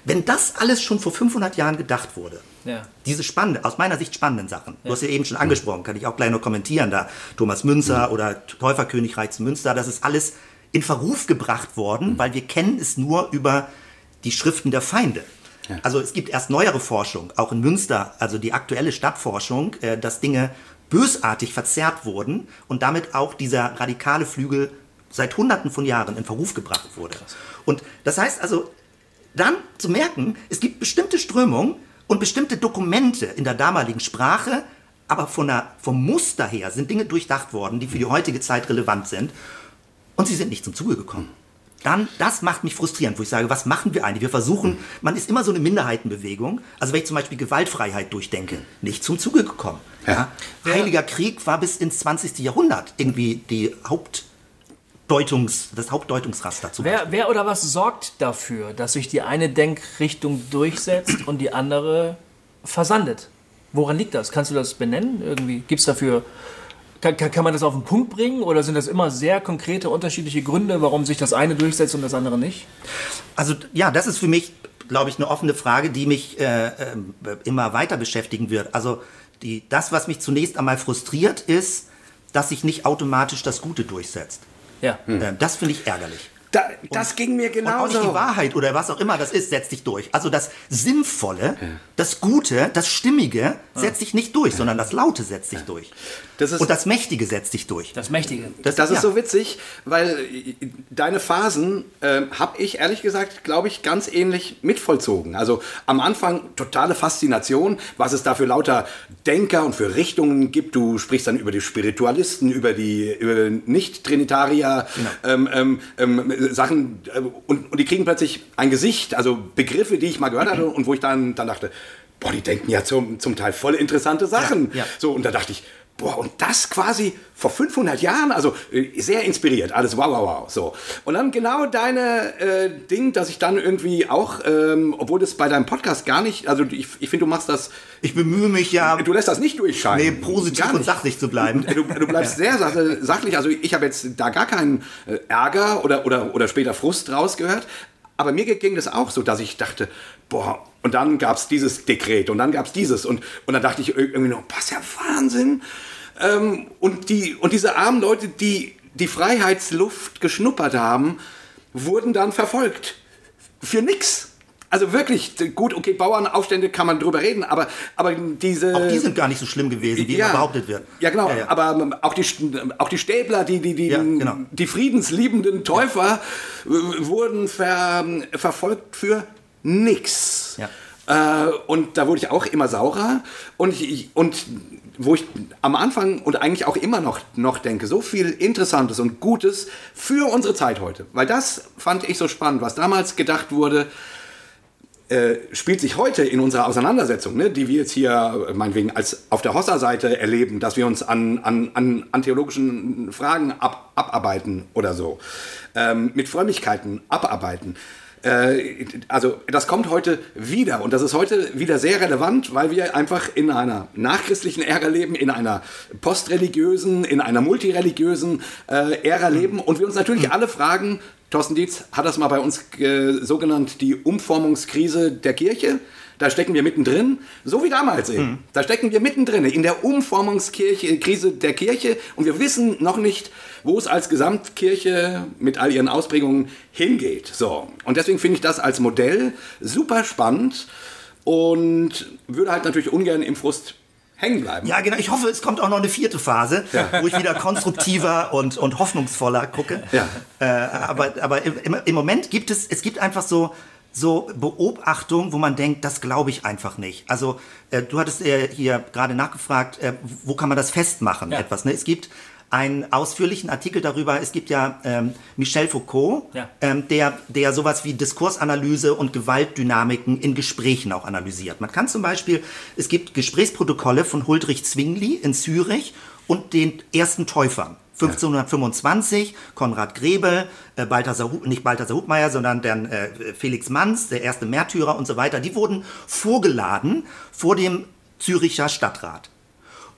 wenn das alles schon vor 500 Jahren gedacht wurde, Ja. diese spannende, aus meiner Sicht spannenden Sachen. Du hast ja eben schon angesprochen, kann ich auch gleich noch kommentieren, da Thomas Münzer oder Täuferkönigreich zu Münster, das ist alles in Verruf gebracht worden, weil wir kennen es nur über die Schriften der Feinde. Also es gibt erst neuere Forschung, auch in Münster, also die aktuelle Stadtforschung, äh, dass Dinge bösartig verzerrt wurden und damit auch dieser radikale Flügel seit Hunderten von Jahren in Verruf gebracht wurde. Und das heißt also, dann zu merken, es gibt bestimmte Strömungen und bestimmte Dokumente in der damaligen Sprache, aber von der, vom Muster her sind Dinge durchdacht worden, die für die heutige Zeit relevant sind. Und sie sind nicht zum Zuge gekommen. Dann, das macht mich frustrierend, wo ich sage, was machen wir eigentlich? Wir versuchen, man ist immer so eine Minderheitenbewegung. Also wenn ich zum Beispiel Gewaltfreiheit durchdenke, nicht zum Zuge gekommen. Ja. Heiliger Krieg war bis ins 20. Jahrhundert irgendwie die Hauptdeutungs, das Hauptdeutungsraster zu Wer, wer oder was sorgt dafür, dass sich die eine Denkrichtung durchsetzt und die andere versandet? Woran liegt das? Kannst du das benennen? Irgendwie gibt es dafür kann, kann, kann, man das auf den Punkt bringen oder sind das immer sehr konkrete unterschiedliche Gründe, warum sich das eine durchsetzt und das andere nicht? Also ja, das ist für mich, glaube ich, eine offene Frage, die mich äh, äh, immer weiter beschäftigen wird. Also die, das, was mich zunächst einmal frustriert, ist, dass sich nicht automatisch das Gute durchsetzt. Ja. Äh, das finde ich ärgerlich. Da, das und, ging mir genauso. Und auch nicht die Wahrheit oder was auch immer das ist, setzt sich durch. Also das Sinnvolle, ja. das Gute, das Stimmige setzt sich nicht durch, ja. sondern das Laute setzt sich ja. durch. Das und das Mächtige setzt sich durch. Das Mächtige. Das, das ist so witzig, weil äh, deine Phasen äh, habe ich ehrlich gesagt, glaube ich, ganz ähnlich mitvollzogen. Also am Anfang totale Faszination, was es da für lauter Denker und für Richtungen gibt. Du sprichst dann über die Spiritualisten, über die Nicht-Trinitarier, genau. ähm, ähm, ähm Sachen äh, und, und die kriegen plötzlich ein Gesicht, also Begriffe, die ich mal gehört hatte und wo ich dann, dann dachte, boah, die denken ja zum, zum Teil voll interessante Sachen. Ja, ja. So, und da dachte ich, Boah, und das quasi vor 500 Jahren, also äh, sehr inspiriert, alles wow, wow, wow. So. Und dann genau deine äh, Ding, dass ich dann irgendwie auch, ähm, obwohl das bei deinem Podcast gar nicht, also ich, ich finde, du machst das. Ich bemühe mich ja. Du lässt das nicht durchscheinen. Nee, positiv und sachlich zu bleiben. Du, du bleibst [laughs] sehr sachlich. Also ich habe jetzt da gar keinen äh, Ärger oder, oder, oder später Frust rausgehört. Aber mir ging das auch so, dass ich dachte, boah, und dann gab es dieses Dekret und dann gab es dieses. Und, und dann dachte ich irgendwie noch, was ja Wahnsinn. Ähm, und, die, und diese armen Leute, die die Freiheitsluft geschnuppert haben, wurden dann verfolgt. Für nix. Also wirklich, gut, okay, Bauernaufstände kann man drüber reden, aber, aber diese... Auch die sind gar nicht so schlimm gewesen, wie ja, behauptet wird. Ja, genau, ja, ja. aber auch die, auch die Stäbler, die, die, die, genau. die friedensliebenden Täufer wurden ver, verfolgt für nix. Ja. Äh, und da wurde ich auch immer saurer. Und, ich, und wo ich am Anfang und eigentlich auch immer noch, noch denke, so viel Interessantes und Gutes für unsere Zeit heute. Weil das fand ich so spannend, was damals gedacht wurde, äh, spielt sich heute in unserer Auseinandersetzung, ne, die wir jetzt hier meinetwegen als auf der Hossa-Seite erleben, dass wir uns an, an, an, an theologischen Fragen ab, abarbeiten oder so, ähm, mit Frömmigkeiten abarbeiten. Äh, also das kommt heute wieder und das ist heute wieder sehr relevant, weil wir einfach in einer nachchristlichen Ära leben, in einer postreligiösen, in einer multireligiösen äh, Ära leben und wir uns natürlich alle fragen, Thorsten Dietz hat das mal bei uns äh, so genannt, die Umformungskrise der Kirche. Da stecken wir mittendrin, so wie damals eben. Mhm. Da stecken wir mittendrin in der Umformungskrise der Kirche und wir wissen noch nicht, wo es als Gesamtkirche mit all ihren Ausprägungen hingeht. So. Und deswegen finde ich das als Modell super spannend und würde halt natürlich ungern im Frust hängen bleiben. Ja, genau. Ich hoffe, es kommt auch noch eine vierte Phase, ja. wo ich wieder konstruktiver [laughs] und, und hoffnungsvoller gucke. Ja. Äh, aber aber im, im, Moment gibt es, es gibt einfach so, so Beobachtungen, wo man denkt, das glaube ich einfach nicht. Also äh, du hattest äh, hier gerade nachgefragt, äh, wo kann man das festmachen, ja. etwas. Ne? Es gibt einen ausführlichen Artikel darüber. Es gibt ja ähm, Michel Foucault, ja. ähm, der, der sowas wie Diskursanalyse und Gewaltdynamiken in Gesprächen auch analysiert. Man kann zum Beispiel, es gibt Gesprächsprotokolle von Huldrych Zwingli in Zürich und den ersten Täufern. 1525, Konrad Grebel, äh, Balthasar, nicht Balthasar Hubmeier, sondern dann äh, Felix Manz, der erste Märtyrer und so weiter, die wurden vorgeladen vor dem Züricher Stadtrat.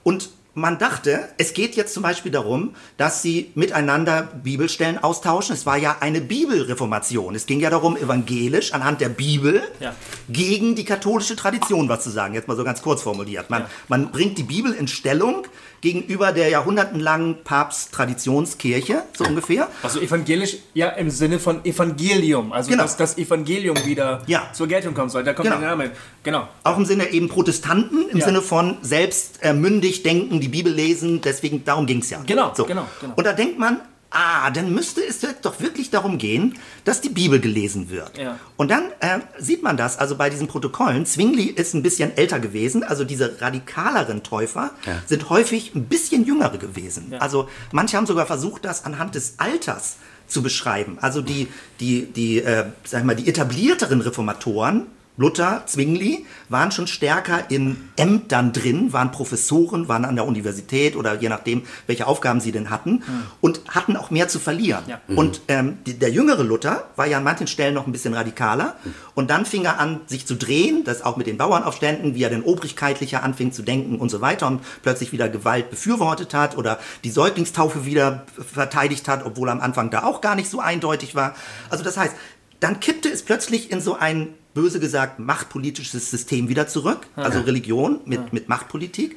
Und man dachte, es geht jetzt zum Beispiel darum, dass sie miteinander Bibelstellen austauschen. Es war ja eine Bibelreformation. Es ging ja darum, evangelisch anhand der Bibel ja. gegen die katholische Tradition was zu sagen. Jetzt mal so ganz kurz formuliert. Man, ja. man bringt die Bibel in Stellung gegenüber der jahrhundertelangen Papsttradtionskirche, so ungefähr. Also evangelisch, ja, im Sinne von Evangelium, also genau. dass das Evangelium wieder ja. zur Geltung kommen soll. Da kommt genau. der Name. Genau. Auch im Sinne eben Protestanten, im ja. Sinne von selbst äh, mündig denken, die Bibel lesen, deswegen, darum ging es ja. Genau, genau, genau. Und da denkt man, ah, dann müsste es doch wirklich darum gehen, dass die Bibel gelesen wird. Ja. Und dann äh, sieht man das, also bei diesen Protokollen, Zwingli ist ein bisschen älter gewesen, also diese radikaleren Täufer sind häufig ein bisschen jüngere gewesen. Also manche haben sogar versucht, das anhand des Alters zu beschreiben. Also die, die, die, äh, sag ich mal, die etablierteren Reformatoren, Luther, Zwingli, waren schon stärker in Ämtern drin, waren Professoren, waren an der Universität oder je nachdem, welche Aufgaben sie denn hatten und hatten auch mehr zu verlieren. Ja. Und ähm, die, der jüngere Luther war ja an manchen Stellen noch ein bisschen radikaler und dann fing er an, sich zu drehen, das auch mit den Bauernaufständen, wie er denn obrigkeitlicher anfing zu denken und so weiter und plötzlich wieder Gewalt befürwortet hat oder die Säuglingstaufe wieder verteidigt hat, obwohl er am Anfang da auch gar nicht so eindeutig war. Also das heißt, dann kippte es plötzlich in so ein, böse gesagt, machtpolitisches System wieder zurück, also Religion mit, mit Machtpolitik.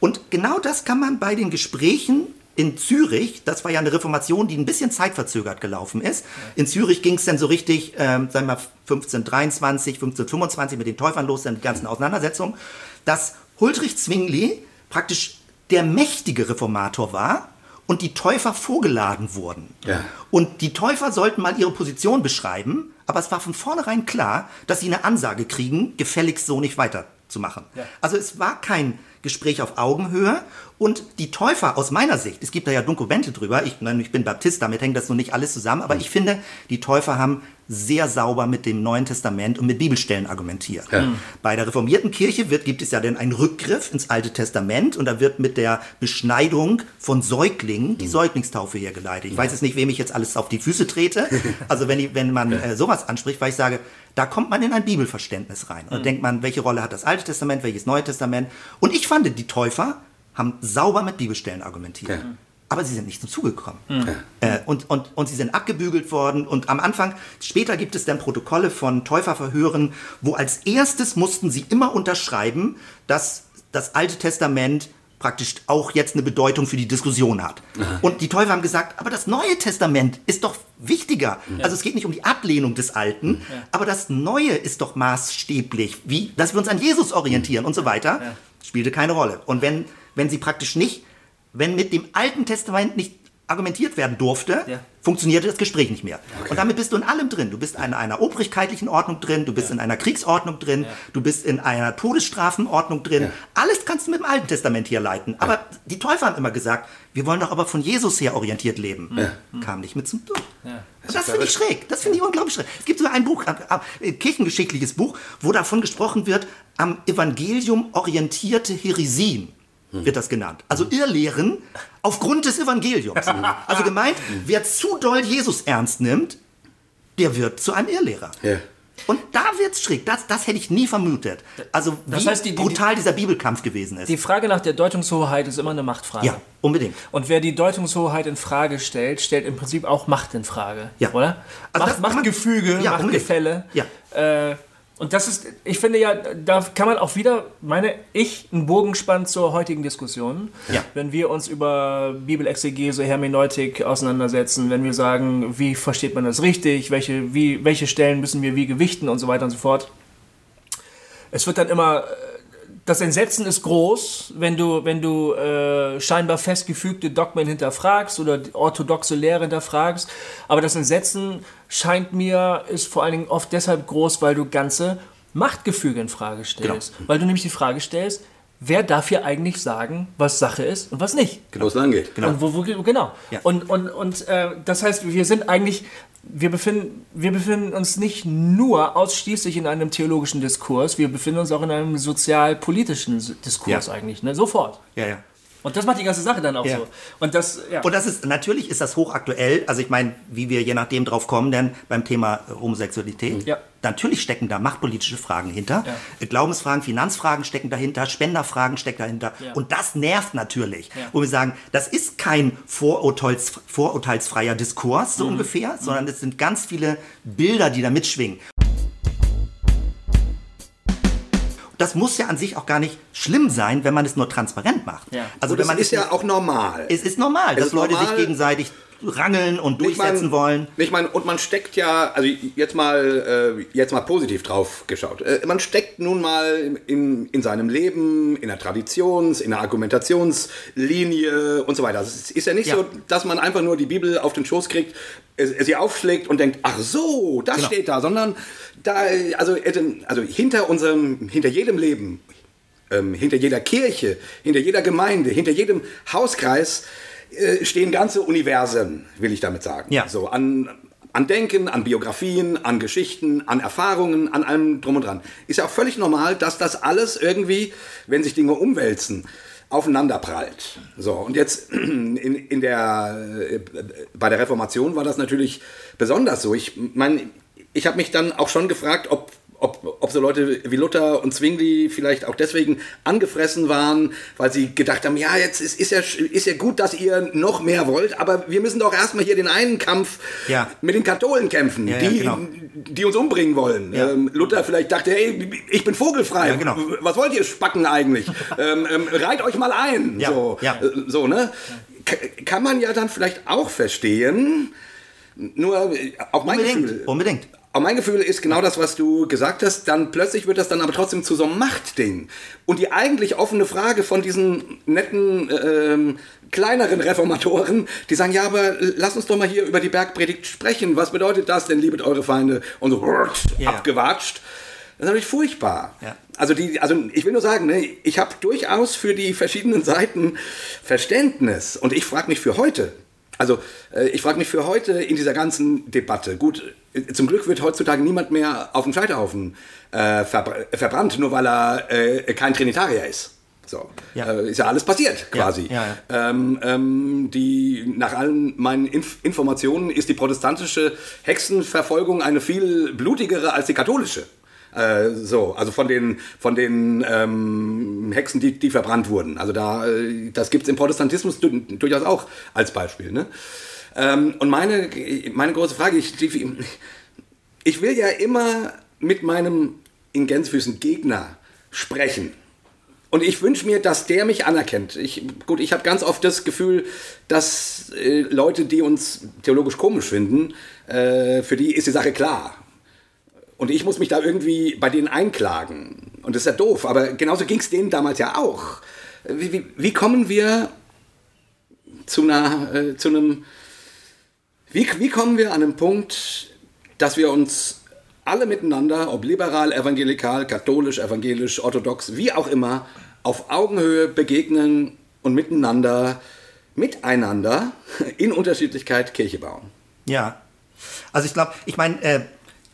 Und genau das kann man bei den Gesprächen in Zürich, das war ja eine Reformation, die ein bisschen zeitverzögert gelaufen ist. In Zürich ging es dann so richtig, ähm, sagen wir mal 1523, 1525 mit den Täufern los, dann die ganzen Auseinandersetzungen, dass Huldrych Zwingli praktisch der mächtige Reformator war und die Täufer vorgeladen wurden. Ja. Und die Täufer sollten mal ihre Position beschreiben, aber es war von vornherein klar, dass sie eine Ansage kriegen, gefälligst so nicht weiterzumachen. Also es war kein Gespräch auf Augenhöhe. Und die Täufer aus meiner Sicht, es gibt da ja Dokumente drüber, ich, ich bin Baptist, damit hängt das noch nicht alles zusammen, aber ich finde, die Täufer haben sehr sauber mit dem Neuen Testament und mit Bibelstellen argumentiert. Bei der reformierten Kirche wird, gibt es ja dann einen Rückgriff ins Alte Testament und da wird mit der Beschneidung von Säuglingen die Säuglingstaufe hergeleitet. Ich weiß jetzt nicht, wem ich jetzt alles auf die Füße trete. [laughs] Also wenn, ich, wenn man äh, sowas anspricht, weil ich sage, da kommt man in ein Bibelverständnis rein. Und dann denkt man, welche Rolle hat das Alte Testament, welches Neue Testament? Und ich fand, die Täufer haben sauber mit Bibelstellen argumentiert. Ja. Aber sie sind nicht zum Zuge gekommen. Äh, und, und, und sie sind abgebügelt worden. Und am Anfang, später gibt es dann Protokolle von Täuferverhören, wo als erstes mussten sie immer unterschreiben, dass das Alte Testament praktisch auch jetzt eine Bedeutung für die Diskussion hat. Und die Täufer haben gesagt, aber das Neue Testament ist doch wichtiger. Also es geht nicht um die Ablehnung des Alten, aber das Neue ist doch maßstäblich, wie, dass wir uns an Jesus orientieren und so weiter, spielte keine Rolle. Und wenn, wenn sie praktisch nicht, wenn mit dem Alten Testament nicht argumentiert werden durfte, Ja. funktionierte das Gespräch nicht mehr. Und damit bist du in allem drin. Du bist in einer obrigkeitlichen Ordnung drin, du bist in einer Kriegsordnung drin, du bist in einer Todesstrafenordnung drin. Alles kannst du mit dem Alten Testament hier leiten. Aber die Täufer haben immer gesagt, wir wollen doch aber von Jesus her orientiert leben. Kam nicht mit zum Tod. Und das finde ich schräg. Das finde ich unglaublich schräg. Es gibt sogar ein Buch, ein, ein kirchengeschichtliches Buch, wo davon gesprochen wird, am Evangelium orientierte Heresien wird das genannt. Also Irrlehren aufgrund des Evangeliums. Also gemeint, wer zu doll Jesus ernst nimmt, der wird zu einem Irrlehrer. Ja. Und da wird's schräg. Das, das hätte ich nie vermutet. Also Das wie heißt, die- die- brutal dieser Bibelkampf gewesen ist. Die Frage nach der Deutungshoheit ist immer eine Machtfrage. ja, unbedingt. Und wer die Deutungshoheit in Frage stellt, stellt im Prinzip auch Macht in Frage. Ja. Oder? Also Macht, Machtgefüge, Ja, Machtgefälle. Ja. Äh, und das ist, ich finde ja, da kann man auch wieder, meine ich, einen Bogen spannen zur heutigen Diskussion. Ja. Wenn wir uns über Bibelexegese, Hermeneutik auseinandersetzen, wenn wir sagen, wie versteht man das richtig, welche, wie, welche Stellen müssen wir wie gewichten und so weiter und so fort. Es wird dann immer, äh, das Entsetzen ist groß, wenn du, wenn du äh, scheinbar festgefügte Dogmen hinterfragst oder orthodoxe Lehre hinterfragst. Aber das Entsetzen scheint mir, ist vor allen Dingen oft deshalb groß, weil du ganze Machtgefüge in Frage stellst. Weil du nämlich die Frage stellst, wer darf hier eigentlich sagen, was Sache ist und was nicht? Genau, es lang geht. Und wo, wo, genau. Ja. Und, und, und äh, das heißt, wir sind eigentlich, wir befinden, wir befinden uns nicht nur ausschließlich in einem theologischen Diskurs, wir befinden uns auch in einem sozialpolitischen Diskurs Ja. eigentlich, ne? sofort. Ja, ja. Und das macht die ganze Sache dann auch Ja. so. Und das, ja. Und das ist, natürlich ist das hochaktuell. Also ich meine, wie wir je nachdem drauf kommen, denn beim Thema äh, Homosexualität. Ja. Natürlich stecken da machtpolitische Fragen hinter. Glaubensfragen, Finanzfragen stecken dahinter, Spenderfragen stecken dahinter. Und das nervt natürlich. Wo wir sagen, das ist kein Vorurteils, vorurteilsfreier Diskurs, Mhm. so ungefähr, sondern es sind ganz viele Bilder, die da mitschwingen. Das muss ja an sich auch gar nicht schlimm sein, wenn man es nur transparent macht. Ja. Also Und wenn man ist ja auch normal. es ist normal, Es dass ist Leute normal. sich gegenseitig rangeln und Ich mein- durchsetzen wollen. Ich meine, und man steckt ja, also jetzt mal, äh, jetzt mal positiv drauf geschaut. Äh, man steckt nun mal in, in seinem Leben, in der Traditions-, in der Argumentationslinie und so weiter. Also es ist ja nicht Ja. so, dass man einfach nur die Bibel auf den Schoß kriegt, es, es sie aufschlägt und denkt, ach so, das Genau. steht da, sondern da, also, äh, also hinter unserem, hinter jedem Leben, ähm, hinter jeder Kirche, hinter jeder Gemeinde, hinter jedem Hauskreis äh, stehen ganze Universen, will ich damit sagen. Ja. So an, an Denken, an Biografien, an Geschichten, an Erfahrungen, an allem drum und dran. Ist ja auch völlig normal, dass das alles irgendwie, wenn sich Dinge umwälzen, aufeinander prallt. So, und jetzt [clears throat] in, in der, äh, bei der Reformation war das natürlich besonders so. Ich meine, ich habe mich dann auch schon gefragt, ob, ob, ob so Leute wie Luther und Zwingli vielleicht auch deswegen angefressen waren, weil sie gedacht haben, ja, jetzt ist, ist, ja, ist ja gut, dass ihr noch mehr wollt, aber wir müssen doch erstmal hier den einen Kampf Ja. mit den Katholen kämpfen, Ja, ja, die, genau. die uns umbringen wollen. Ja. Ähm, Luther vielleicht dachte, hey, ich bin vogelfrei. Ja, genau. Was wollt ihr Spacken eigentlich? [laughs] ähm, ähm, reit euch mal ein. Ja, So, ja. äh, so, ne? Kann man ja dann vielleicht auch verstehen. Nur äh, auch mein Gefühl. Unbedingt, unbedingt. Aber mein Gefühl ist genau das, was du gesagt hast. Dann plötzlich wird das dann aber trotzdem zu so einem Machtding. Und die eigentlich offene Frage von diesen netten, ähm, kleineren Reformatoren, die sagen, ja, aber lass uns doch mal hier über die Bergpredigt sprechen. Was bedeutet das denn, liebet eure Feinde? Und so Ja. abgewatscht. Das ist natürlich furchtbar. Ja. Also, die, also ich will nur sagen, ne, ich habe durchaus für die verschiedenen Seiten Verständnis. Und ich frage mich für heute, also äh, ich frage mich für heute in dieser ganzen Debatte, gut, äh, zum Glück wird heutzutage niemand mehr auf dem Scheiterhaufen äh, verbr verbrannt, nur weil er äh, kein Trinitarier ist. So, Ja. Äh, ist ja alles passiert quasi. ja, Ähm, ähm, die, nach allen meinen Inf Informationen ist die protestantische Hexenverfolgung eine viel blutigere als die katholische. Äh, so, also von den, von den ähm, Hexen, die, die verbrannt wurden. Also da, äh, das gibt es im Protestantismus du durchaus auch als Beispiel. Ne? Ähm, und meine, meine große Frage, ich, ich will ja immer mit meinem in Gänsefüßen Gegner sprechen. Und ich wünsche mir, dass der mich anerkennt. Ich, gut, ich habe ganz oft das Gefühl, dass äh, Leute, die uns theologisch komisch finden, äh, für die ist die Sache klar. Und ich muss mich da irgendwie bei denen einklagen. Und das ist ja doof, aber genauso ging es denen damals ja auch. Wie, wie, wie kommen wir zu, einer, äh, zu einem. Wie, wie kommen wir an einen Punkt, dass wir uns alle miteinander, ob liberal, evangelikal, katholisch, evangelisch, orthodox, wie auch immer, auf Augenhöhe begegnen und miteinander, miteinander in Unterschiedlichkeit Kirche bauen? Ja. Also ich glaube, ich meine, äh,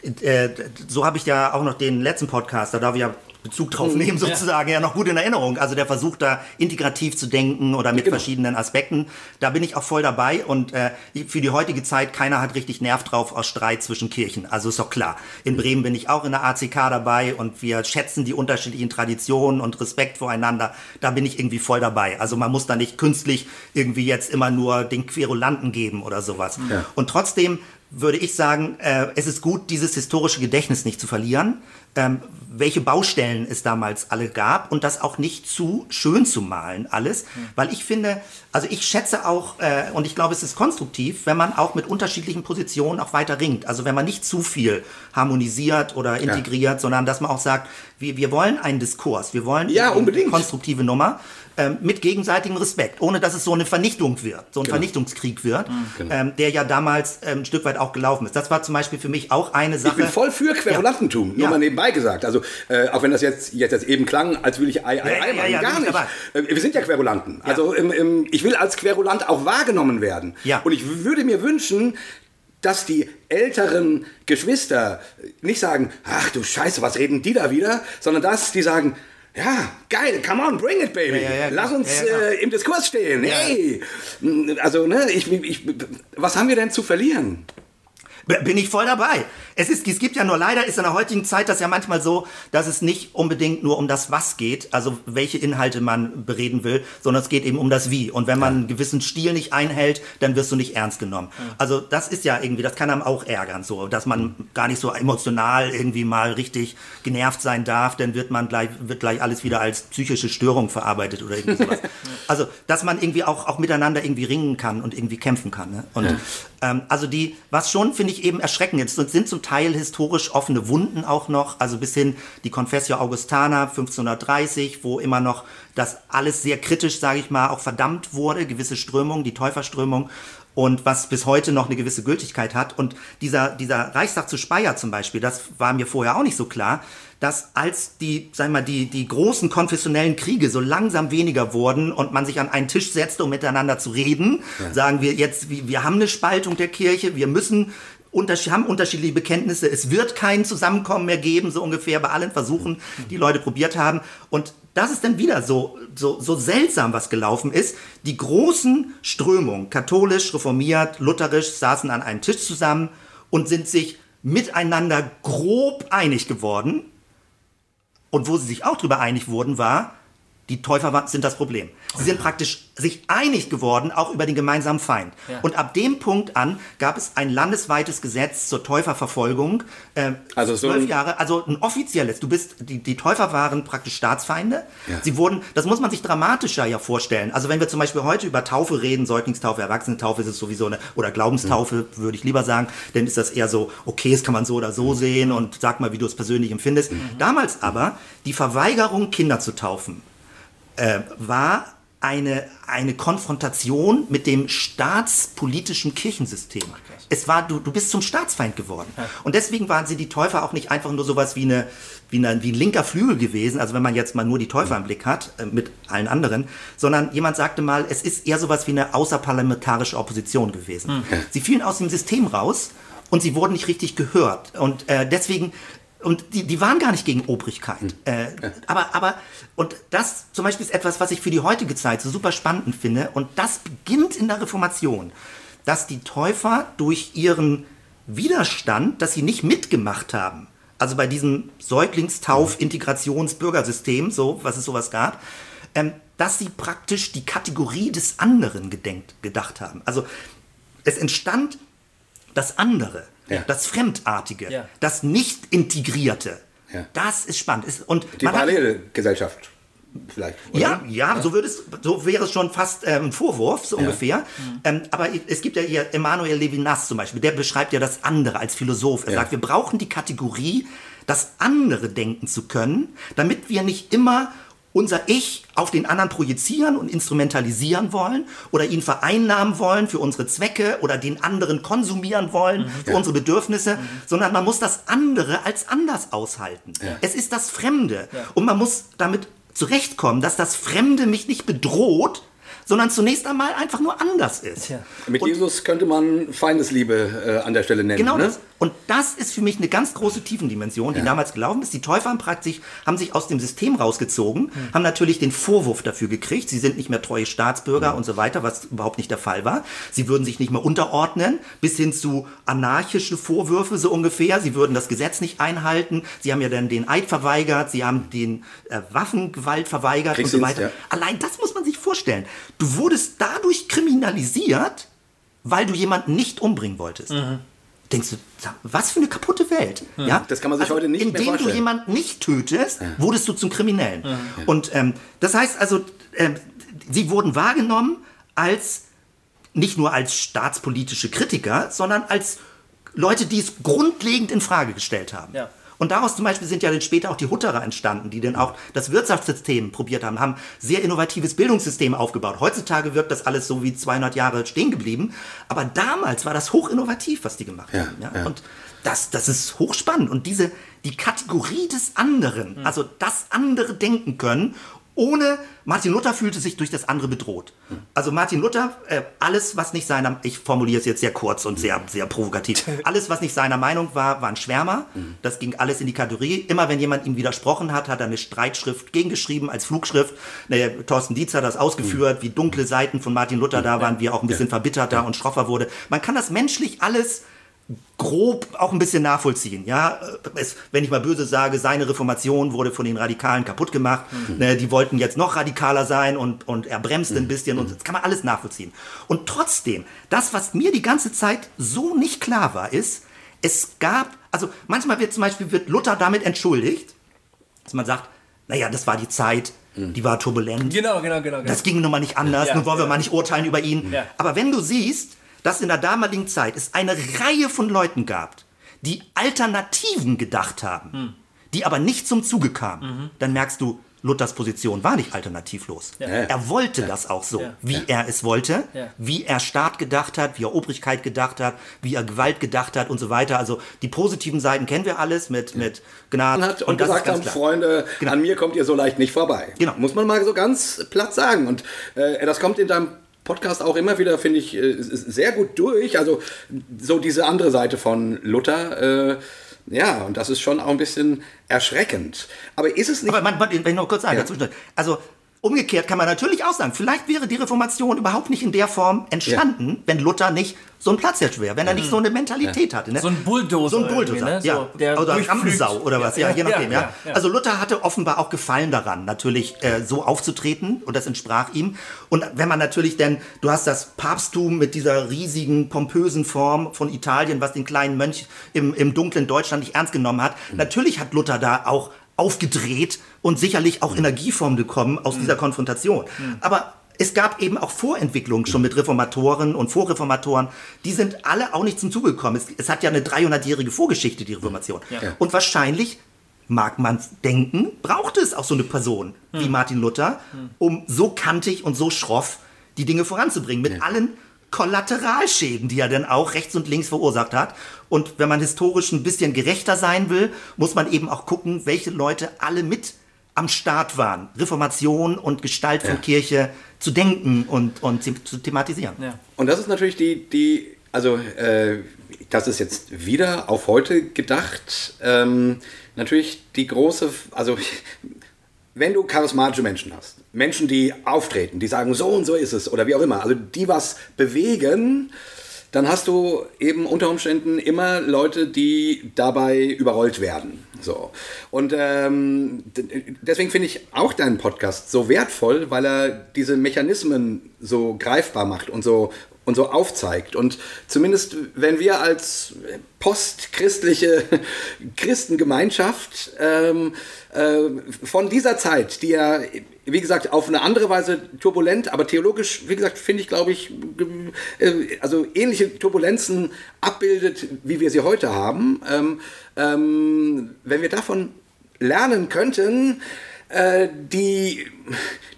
äh, so habe ich ja auch noch den letzten Podcast, da darf ich ja Bezug Mhm. drauf nehmen, sozusagen, ja. noch gut in Erinnerung. Also der Versuch da integrativ zu denken oder mit Genau. verschiedenen Aspekten, da bin ich auch voll dabei und äh, für die heutige Zeit, keiner hat richtig Nerv drauf aus Streit zwischen Kirchen. Also ist doch klar. In Bremen bin ich auch in der ACK dabei und wir schätzen die unterschiedlichen Traditionen und Respekt voreinander. Da bin ich irgendwie voll dabei. Also man muss da nicht künstlich irgendwie jetzt immer nur den Querulanten geben oder sowas. Ja. Und trotzdem würde ich sagen, äh, es ist gut, dieses historische Gedächtnis nicht zu verlieren, ähm, welche Baustellen es damals alle gab und das auch nicht zu schön zu malen alles, weil ich finde, also ich schätze auch äh, und ich glaube, es ist konstruktiv, wenn man auch mit unterschiedlichen Positionen auch weiter ringt. Also wenn man nicht zu viel harmonisiert oder integriert, sondern dass man auch sagt, wir, wir wollen einen Diskurs, wir wollen Ja, eine unbedingt. konstruktive Nummer ähm, mit gegenseitigem Respekt, ohne dass es so eine Vernichtung wird, so ein Genau. Vernichtungskrieg wird, Genau. ähm, der ja damals ähm, ein Stück weit auch gelaufen ist. Das war zum Beispiel für mich auch eine Sache. Ich bin voll für Querulantentum, nur Ja. mal nebenbei gesagt. Also, äh, auch wenn das jetzt, jetzt, jetzt eben klang, als will ich Ei, Ei, Ja, Ei ja, machen, ja, gar nicht. Äh, wir sind ja Querulanten. Also, im, im, ich will als Querulant auch wahrgenommen werden. Ja. Und ich würde mir wünschen, dass die älteren Geschwister nicht sagen, ach du Scheiße, was reden die da wieder, sondern dass die sagen, ja, geil, come on, bring it, baby. Ja, ja, ja, Lass uns äh, im Diskurs stehen. Hey. Also, ne, ich, ich, was haben wir denn zu verlieren? Bin ich voll dabei. Es, ist, es gibt ja nur leider ist in der heutigen Zeit das ja manchmal so, dass es nicht unbedingt nur um das Was geht, also welche Inhalte man bereden will, sondern es geht eben um das Wie. Und wenn man einen gewissen Stil nicht einhält, dann wirst du nicht ernst genommen. Also das ist ja irgendwie, das kann einem auch ärgern, so, dass man gar nicht so emotional irgendwie mal richtig genervt sein darf, dann wird man gleich, wird gleich alles wieder als psychische Störung verarbeitet oder irgendwie sowas. [laughs] also, dass man irgendwie auch, auch miteinander irgendwie ringen kann und irgendwie kämpfen kann. Ne? Und ähm, also die, was schon, finde ich, eben erschreckend ist, sind zum Teil historisch offene Wunden auch noch, also bis hin die Confessio Augustana 1530, wo immer noch das alles sehr kritisch, sage ich mal, auch verdammt wurde, gewisse Strömungen, die Täuferströmung und was bis heute noch eine gewisse Gültigkeit hat. Und dieser, dieser Reichstag zu Speyer zum Beispiel, das war mir vorher auch nicht so klar, dass als die, sagen wir mal, die, die großen konfessionellen Kriege so langsam weniger wurden und man sich an einen Tisch setzte, um miteinander zu reden, sagen wir jetzt, wir, haben eine Spaltung der Kirche, wir müssen haben unterschiedliche Bekenntnisse, es wird kein Zusammenkommen mehr geben, so ungefähr bei allen Versuchen, die Leute probiert haben. Und das ist dann wieder so, so, so seltsam, was gelaufen ist. Die großen Strömungen, katholisch, reformiert, lutherisch, saßen an einem Tisch zusammen und sind sich miteinander grob einig geworden. Und wo sie sich auch darüber einig wurden, war, die Täufer sind das Problem. Sie sind praktisch sich einig geworden, auch über den gemeinsamen Feind. Und ab dem Punkt an gab es ein landesweites Gesetz zur Täuferverfolgung. Äh, Also so zwölf ein- Jahre, also ein offizielles. Du bist, die, die Täufer waren praktisch Staatsfeinde. Ja. Sie wurden, das muss man sich dramatischer ja vorstellen. Also wenn wir zum Beispiel heute über Taufe reden, Säuglingstaufe, Erwachsenentaufe, ist es sowieso eine, oder Glaubenstaufe, würde ich lieber sagen, dann ist das eher so, okay, das kann man so oder so sehen und sag mal, wie du es persönlich empfindest. Damals aber, die Verweigerung, Kinder zu taufen, äh, war eine, eine Konfrontation mit dem staatspolitischen Kirchensystem. Es war, du, du bist zum Staatsfeind geworden. Und deswegen waren sie die Täufer auch nicht einfach nur sowas wie, eine, wie, eine, wie ein linker Flügel gewesen, also wenn man jetzt mal nur die Täufer im Blick hat, äh, mit allen anderen, sondern jemand sagte mal, es ist eher sowas wie eine außerparlamentarische Opposition gewesen. Sie fielen aus dem System raus und sie wurden nicht richtig gehört. Und äh, deswegen und die, die waren gar nicht gegen Obrigkeit. Äh, aber, aber, und das zum Beispiel ist etwas, was ich für die heutige Zeit so super spannend finde. Und das beginnt in der Reformation, dass die Täufer durch ihren Widerstand, dass sie nicht mitgemacht haben, also bei diesem Säuglingstauf-Integrations-Bürgersystem, so, was es sowas gab, ähm, dass sie praktisch die Kategorie des anderen gedenkt, gedacht haben. Also es entstand das andere, Ja. das Fremdartige, Ja. das Nicht-Integrierte. Ja. Das ist spannend. Ist, und Die man hat- Parallelgesellschaft vielleicht. oder? ja, ja, so, würde es, so wäre es schon fast ähm, ein Vorwurf, so ungefähr. Ähm, aber es gibt ja hier Emanuel Levinas zum Beispiel, der beschreibt ja das andere als Philosoph. Er Ja. sagt, wir brauchen die Kategorie, das andere denken zu können, damit wir nicht immer unser Ich auf den anderen projizieren und instrumentalisieren wollen oder ihn vereinnahmen wollen für unsere Zwecke oder den anderen konsumieren wollen für unsere Bedürfnisse, sondern man muss das andere als anders aushalten. Es ist das Fremde. Und man muss damit zurechtkommen, dass das Fremde mich nicht bedroht, sondern zunächst einmal einfach nur anders ist. Tja. Mit Und- Jesus könnte man Feindesliebe äh, an der Stelle nennen. Genau ne? das. Und das ist für mich eine ganz große Tiefendimension, die damals gelaufen ist. Die Täufer haben praktisch, haben sich aus dem System rausgezogen, haben natürlich den Vorwurf dafür gekriegt, sie sind nicht mehr treue Staatsbürger und so weiter, was überhaupt nicht der Fall war. Sie würden sich nicht mehr unterordnen, bis hin zu anarchische Vorwürfe so ungefähr. Sie würden das Gesetz nicht einhalten. Sie haben ja dann den Eid verweigert, sie haben den äh, Waffengewalt verweigert und so weiter. ja. Allein das muss man sich vorstellen. Du wurdest dadurch kriminalisiert, weil du jemanden nicht umbringen wolltest. Denkst du, was für eine kaputte Welt. Ja? Mhm. Das kann man sich heute nicht mehr Indem du jemanden nicht tötest, wurdest du zum Kriminellen. Und ähm, das heißt also, ähm, sie wurden wahrgenommen als nicht nur als staatspolitische Kritiker, sondern als Leute, die es grundlegend in Frage gestellt haben. Ja. Und daraus zum Beispiel sind ja dann später auch die Hutterer entstanden, die dann auch das Wirtschaftssystem probiert haben, haben sehr innovatives Bildungssystem aufgebaut. Heutzutage wirkt das alles so wie 200 Jahre stehen geblieben. Aber damals war das hochinnovativ, was die gemacht Ja, haben. Ja? ja. Und das, das ist hochspannend. Und diese, die Kategorie des anderen, Hm. also das andere denken können, ohne, Martin Luther fühlte sich durch das andere bedroht. Also Martin Luther, äh, alles, was nicht seiner, ich formuliere es jetzt sehr kurz und sehr, sehr provokativ, [laughs] alles, was nicht seiner Meinung war, war ein Schwärmer. Das ging alles in die Kategorie. Immer wenn jemand ihm widersprochen hat, hat er eine Streitschrift gegengeschrieben als Flugschrift. Ne, Thorsten Dietz hat das ausgeführt, wie dunkle Seiten von Martin Luther da waren, wie er auch ein bisschen verbitterter und schroffer wurde. Man kann das menschlich alles grob auch ein bisschen nachvollziehen. Ja, es, wenn ich mal böse sage, seine Reformation wurde von den Radikalen kaputt gemacht. Mhm. Ne, die wollten jetzt noch radikaler sein und, und er bremst mhm. ein bisschen und das kann man alles nachvollziehen. Und trotzdem, das, was mir die ganze Zeit so nicht klar war, ist, es gab, also manchmal wird zum Beispiel wird Luther damit entschuldigt, dass man sagt, naja, das war die Zeit, mhm. die war turbulent. Genau, genau, genau. genau. Das ging nun mal nicht anders, ja, nun wollen wir mal nicht urteilen über ihn. Ja. Aber wenn du siehst, dass in der damaligen Zeit es eine Reihe von Leuten gab, die Alternativen gedacht haben, hm. die aber nicht zum Zuge kamen, mhm. dann merkst du, Luthers Position war nicht alternativlos. Ja. Er wollte ja. das auch so, ja. wie er es wollte, wie er Staat gedacht hat, wie er Obrigkeit gedacht hat, wie er Gewalt gedacht hat und so weiter. Also die positiven Seiten kennen wir alles mit, mit Gnade. Hat und, und gesagt haben, klar. Freunde, genau. an mir kommt ihr so leicht nicht vorbei. Genau. Muss man mal so ganz platt sagen. Und äh, das kommt in deinem Podcast auch immer wieder, finde ich, äh, sehr gut durch. Also so diese andere Seite von Luther. Äh, ja, und das ist schon auch ein bisschen erschreckend. Aber ist es nicht. Aber man, man, wenn ich noch kurz sagen, ja. also Umgekehrt kann man natürlich auch sagen, vielleicht wäre die Reformation überhaupt nicht in der Form entstanden, ja. wenn Luther nicht so ein Platzhirsch wäre, wenn er nicht so eine Mentalität ja. hatte. Ne? So ein Bulldozer. So ein Bulldozer, ne? ja. So, oder Rampensau oder was, ja, ja je nachdem. Ja, Also Luther hatte offenbar auch Gefallen daran, natürlich äh, so aufzutreten und das entsprach ihm. Und wenn man natürlich denn, du hast das Papsttum mit dieser riesigen, pompösen Form von Italien, was den kleinen Mönch im, im dunklen Deutschland nicht ernst genommen hat, mhm. natürlich hat Luther da auch aufgedreht und sicherlich auch Energieform gekommen aus dieser Konfrontation. Aber es gab eben auch Vorentwicklungen schon mit Reformatoren und Vorreformatoren. Die sind alle auch nicht zum Zuge gekommen. Es, es hat ja eine 300-jährige Vorgeschichte, die Reformation. Ja. Und wahrscheinlich mag man denken, brauchte es auch so eine Person wie Martin Luther, um so kantig und so schroff die Dinge voranzubringen. Mit ja. allen Kollateralschäden, die er dann auch rechts und links verursacht hat. Und wenn man historisch ein bisschen gerechter sein will, muss man eben auch gucken, welche Leute alle mit am Start waren, Reformation und Gestalt von ja. Kirche zu denken und, und zu thematisieren. Ja. Und das ist natürlich die, die also äh, das ist jetzt wieder auf heute gedacht, ähm, natürlich die große, also wenn du charismatische Menschen hast, Menschen, die auftreten, die sagen, so und so ist es oder wie auch immer, also die was bewegen, dann hast du eben unter Umständen immer Leute, die dabei überrollt werden. So. Und ähm, deswegen finde ich auch deinen Podcast so wertvoll, weil er diese Mechanismen so greifbar macht und so, und so aufzeigt. Und zumindest wenn wir als postchristliche [laughs] Christengemeinschaft ähm, äh, von dieser Zeit, die ja, wie gesagt, auf eine andere Weise turbulent, aber theologisch, wie gesagt, finde ich, glaube ich, äh, also ähnliche Turbulenzen abbildet, wie wir sie heute haben. Ähm, ähm, wenn wir davon lernen könnten, äh, die,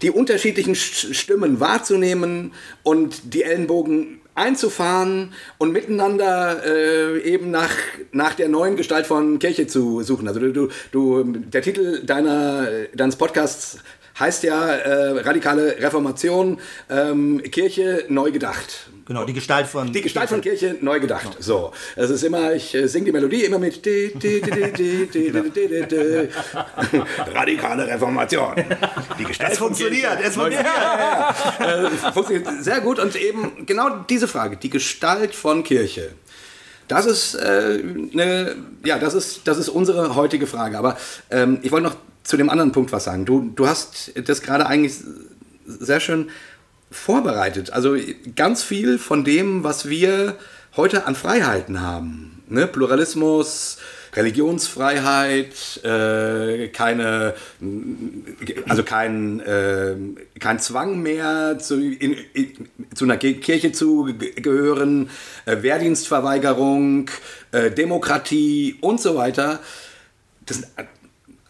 die unterschiedlichen Stimmen wahrzunehmen und die Ellenbogen einzufahren und miteinander äh, eben nach, nach der neuen Gestalt von Kirche zu suchen. Also du, du, der Titel deiner, deines Podcasts heißt ja äh, radikale Reformation, ähm, Kirche neu gedacht. Genau, die Gestalt von Die Gestalt von Kirche neu gedacht. Genau. So, es ist immer, ich äh, singe die Melodie immer mit radikale Reformation. Die Gestalt es funktioniert, es funktioniert. Ja, ja, ja. Äh, funktioniert sehr gut und eben genau diese Frage, die Gestalt von Kirche. Das ist, äh, ne, ja, das ist, das ist unsere heutige Frage. Aber ähm, ich wollte noch zu dem anderen Punkt was sagen. Du, du hast das gerade eigentlich sehr schön vorbereitet. Also ganz viel von dem, was wir heute an Freiheiten haben. Ne? Pluralismus, Religionsfreiheit, äh, keine, also kein, äh, kein Zwang mehr zu, in, in, zu einer Kirche zu gehören, äh, Wehrdienstverweigerung, äh, Demokratie und so weiter. Das,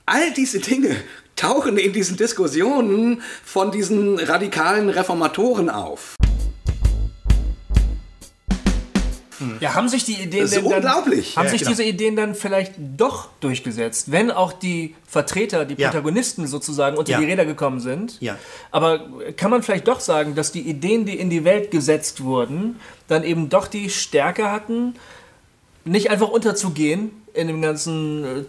all diese Dinge tauchen in diesen Diskussionen von diesen radikalen Reformatoren auf. Ja, haben sich die Ideen das ist denn unglaublich. Dann, haben ja, sich genau. diese Ideen dann vielleicht doch durchgesetzt, wenn auch die Vertreter, die Protagonisten ja. sozusagen unter ja. die Räder gekommen sind. Ja. Aber kann man vielleicht doch sagen, dass die Ideen, die in die Welt gesetzt wurden, dann eben doch die Stärke hatten, nicht einfach unterzugehen in dem ganzen äh,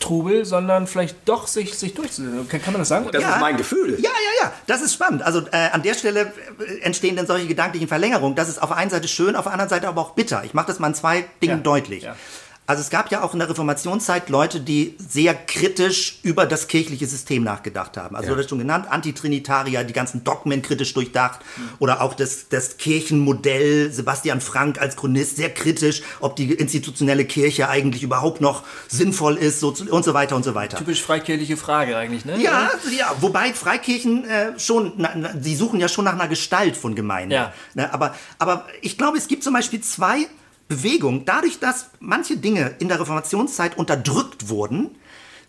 Trubel, sondern vielleicht doch sich, sich durchzusetzen. Kann, kann man das sagen? Das Ja. ist mein Gefühl. Ja, ja, ja, das ist spannend. Also äh, an der Stelle äh, entstehen dann solche gedanklichen Verlängerungen. Das ist auf der einen Seite schön, auf der anderen Seite aber auch bitter. Ich mache das mal in zwei Dingen Ja. deutlich. Ja. Also es gab ja auch in der Reformationszeit Leute, die sehr kritisch über das kirchliche System nachgedacht haben. Also Ja. du hast schon genannt, Antitrinitarier, die ganzen Dogmen kritisch durchdacht oder auch das, das Kirchenmodell, Sebastian Frank als Chronist, sehr kritisch, ob die institutionelle Kirche eigentlich überhaupt noch sinnvoll ist so, und so weiter und so weiter. Typisch freikirchliche Frage eigentlich, ne? Ja, also ja, wobei Freikirchen äh, schon, na, na, die suchen ja schon nach einer Gestalt von Gemeinde. Ja. Ne, aber, aber ich glaube, es gibt zum Beispiel zwei Bewegungen. Dadurch, dass manche Dinge in der Reformationszeit unterdrückt wurden,